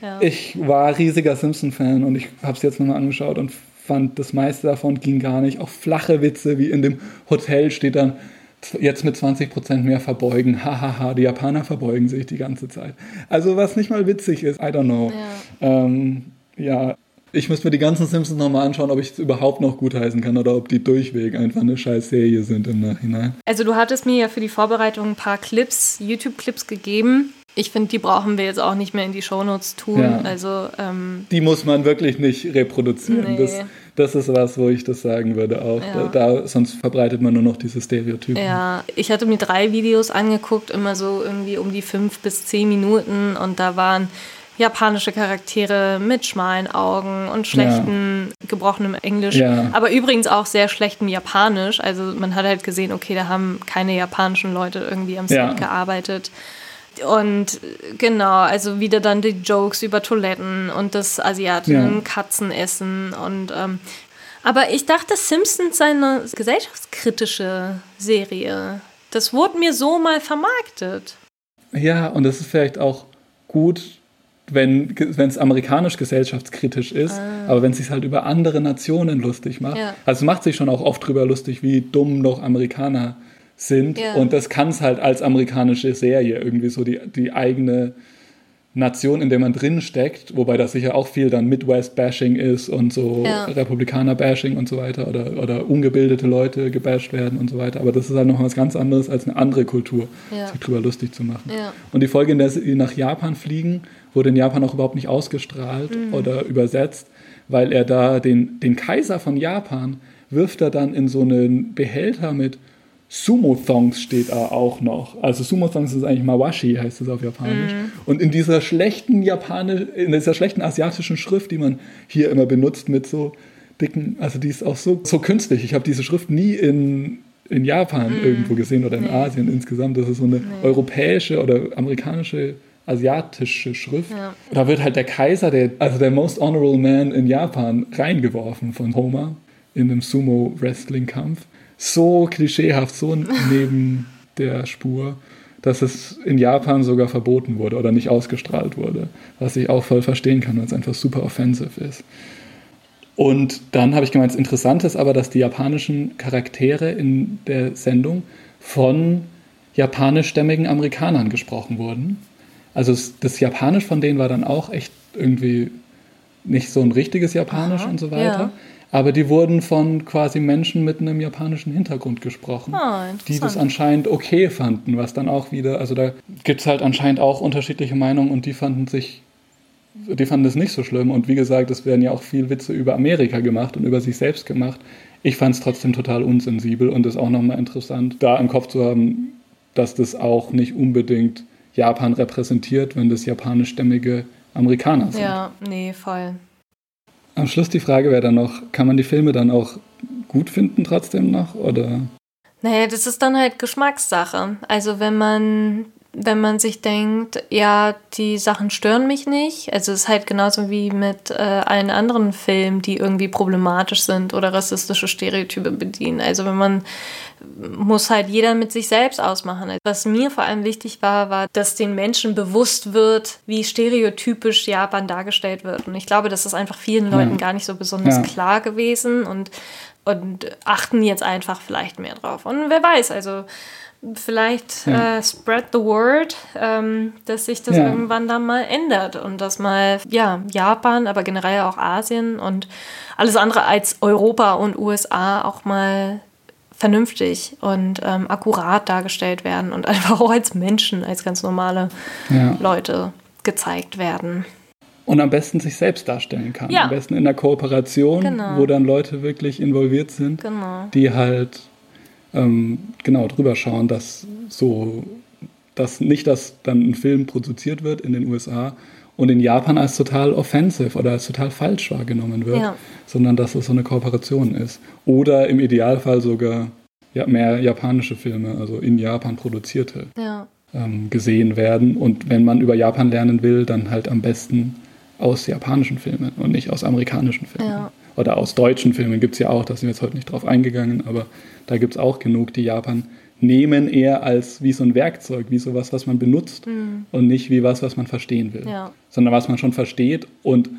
Ja. Ich war riesiger Simpson-Fan und ich habe es jetzt nochmal angeschaut und fand, das meiste davon ging gar nicht. Auch flache Witze, wie in dem Hotel steht dann, jetzt mit 20% mehr verbeugen. Hahaha, die Japaner verbeugen sich die ganze Zeit. Also was nicht mal witzig ist, I don't know. Ja. Ähm, ja, ich müsste mir die ganzen Simpsons nochmal anschauen, ob ich es überhaupt noch gutheißen kann oder ob die durchweg einfach eine scheiß Serie sind im Nachhinein. Also du hattest mir ja für die Vorbereitung ein paar Clips, YouTube-Clips gegeben. Ich finde, die brauchen wir jetzt auch nicht mehr in die Shownotes tun. Ja. Also ähm, Die muss man wirklich nicht reproduzieren. Nee. Das, das ist was, wo ich das sagen würde auch. Ja. Da, da, sonst verbreitet man nur noch diese Stereotypen. ja, ich hatte mir drei Videos angeguckt, immer so irgendwie um die fünf bis zehn Minuten und da waren japanische Charaktere mit schmalen Augen und schlechten, gebrochenem Englisch, Ja. aber übrigens auch sehr schlechtem Japanisch. Also man hat halt gesehen, okay, da haben keine japanischen Leute irgendwie am Set Ja. gearbeitet. Und genau, also wieder dann die Jokes über Toiletten und das Asiatinnen Ja. Katzenessen und ähm, aber ich dachte, Simpsons sei eine gesellschaftskritische Serie. Das wurde mir so mal vermarktet. Ja, und es ist vielleicht auch gut, wenn es amerikanisch gesellschaftskritisch ist, aber wenn es sich halt über andere Nationen lustig macht. Ah. Ja. Also es macht sich schon auch oft drüber lustig, wie dumm noch Amerikaner sind. Ja. Und das kann es halt als amerikanische Serie irgendwie so die, die eigene Nation, in der man drin steckt, wobei das sicher auch viel dann Midwest-Bashing ist und so Ja. Republikaner-Bashing und so weiter oder, oder ungebildete Leute gebasht werden und so weiter. Aber das ist halt noch was ganz anderes als eine andere Kultur, Ja. sich drüber lustig zu machen. Ja. Und die Folge, in der sie nach Japan fliegen, wurde in Japan auch überhaupt nicht ausgestrahlt Mhm. oder übersetzt, weil er da den, den Kaiser von Japan wirft er dann in so einen Behälter mit Sumo-Thongs steht da auch noch. Also Sumo-Thongs ist eigentlich Mawashi, heißt es auf Japanisch. Mhm. Und in dieser schlechten Japanisch, in dieser schlechten asiatischen Schrift, die man hier immer benutzt mit so dicken, also die ist auch so, so künstlich. Ich habe diese Schrift nie in, in Japan irgendwo gesehen oder in. Nee. Asien insgesamt. Das ist so eine europäische oder amerikanische asiatische Schrift. Ja. Da wird halt der Kaiser, der, also der Most Honorable Man in Japan, reingeworfen von Homer in einem Sumo-Wrestling-Kampf. So klischeehaft, so neben der Spur, dass es in Japan sogar verboten wurde oder nicht ausgestrahlt wurde. Was ich auch voll verstehen kann, weil es einfach super offensive ist. Und dann habe ich gemeint, das Interessante ist aber, dass die japanischen Charaktere in der Sendung von japanischstämmigen Amerikanern gesprochen wurden. Also das Japanisch von denen war dann auch echt irgendwie nicht so ein richtiges Japanisch Aha, und so weiter. ja. Aber die wurden von quasi Menschen mit einem japanischen Hintergrund gesprochen, Ah, die das anscheinend okay fanden, was dann auch wieder, also da gibt es halt anscheinend auch unterschiedliche Meinungen und die fanden sich, die fanden es nicht so schlimm. Und wie gesagt, es werden ja auch viel Witze über Amerika gemacht und über sich selbst gemacht. Ich fand es trotzdem total unsensibel und ist auch nochmal interessant, da im Kopf zu haben, dass das auch nicht unbedingt Japan repräsentiert, wenn das japanischstämmige Amerikaner sind. Ja, nee, voll. Am Schluss die Frage wäre dann noch, kann man die Filme dann auch gut finden trotzdem noch? Oder Naja, das ist dann halt Geschmackssache. Also wenn man wenn man sich denkt, ja, die Sachen stören mich nicht. Also es ist halt genauso wie mit äh, allen anderen Filmen, die irgendwie problematisch sind oder rassistische Stereotype bedienen. Also wenn man muss halt jeder mit sich selbst ausmachen. Was mir vor allem wichtig war, war, dass den Menschen bewusst wird, wie stereotypisch Japan dargestellt wird. Und ich glaube, das ist einfach vielen Leuten gar nicht so besonders ja. klar gewesen und, und achten jetzt einfach vielleicht mehr drauf. Und wer weiß, also vielleicht ja. äh, spread the word, ähm, dass sich das ja. irgendwann dann mal ändert und dass mal, ja, Japan, aber generell auch Asien und alles andere als Europa und USA auch mal vernünftig und ähm, akkurat dargestellt werden und einfach auch als Menschen, als ganz normale ja. Leute gezeigt werden. Und am besten sich selbst darstellen kann. Ja. Am besten in der Kooperation, genau. wo dann Leute wirklich involviert sind, genau. die halt ähm, genau drüber schauen, dass so, dass nicht, dass dann ein Film produziert wird in den USA und in Japan als total offensive oder als total falsch wahrgenommen wird, ja. sondern dass es so eine Kooperation ist. Oder im Idealfall sogar ja, mehr japanische Filme, also in Japan produzierte, ja. ähm, gesehen werden. Und wenn man über Japan lernen will, dann halt am besten aus japanischen Filmen und nicht aus amerikanischen Filmen. Ja. Oder aus deutschen Filmen gibt es ja auch, da sind wir jetzt heute nicht drauf eingegangen, aber da gibt es auch genug, die Japan nehmen eher als wie so ein Werkzeug, wie sowas, was man benutzt mhm. und nicht wie was, was man verstehen will, ja. sondern was man schon versteht und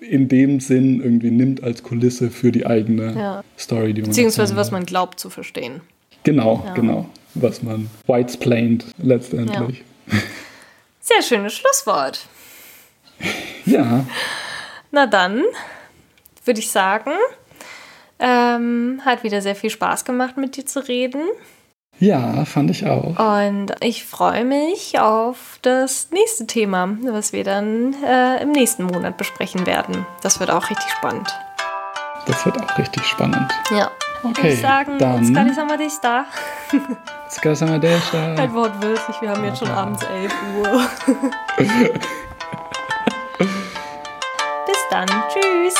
in dem Sinn irgendwie nimmt als Kulisse für die eigene ja. Story, die man Beziehungsweise was man glaubt zu verstehen. Genau, ja. genau. Was man whitesplained letztendlich. Sehr schönes Schlusswort. Ja. Na dann würde ich sagen, ähm, hat wieder sehr viel Spaß gemacht, mit dir zu reden. Ja, fand ich auch. Und ich freue mich auf das nächste Thema, was wir dann äh, im nächsten Monat besprechen werden. Das wird auch richtig spannend. Das wird auch richtig spannend. Ja. Okay, ich sagen, dann. Deshita. Skalisama deshita. Halt wortwörtlich, wir haben jetzt schon abends 11 Uhr. Bis dann. Tschüss.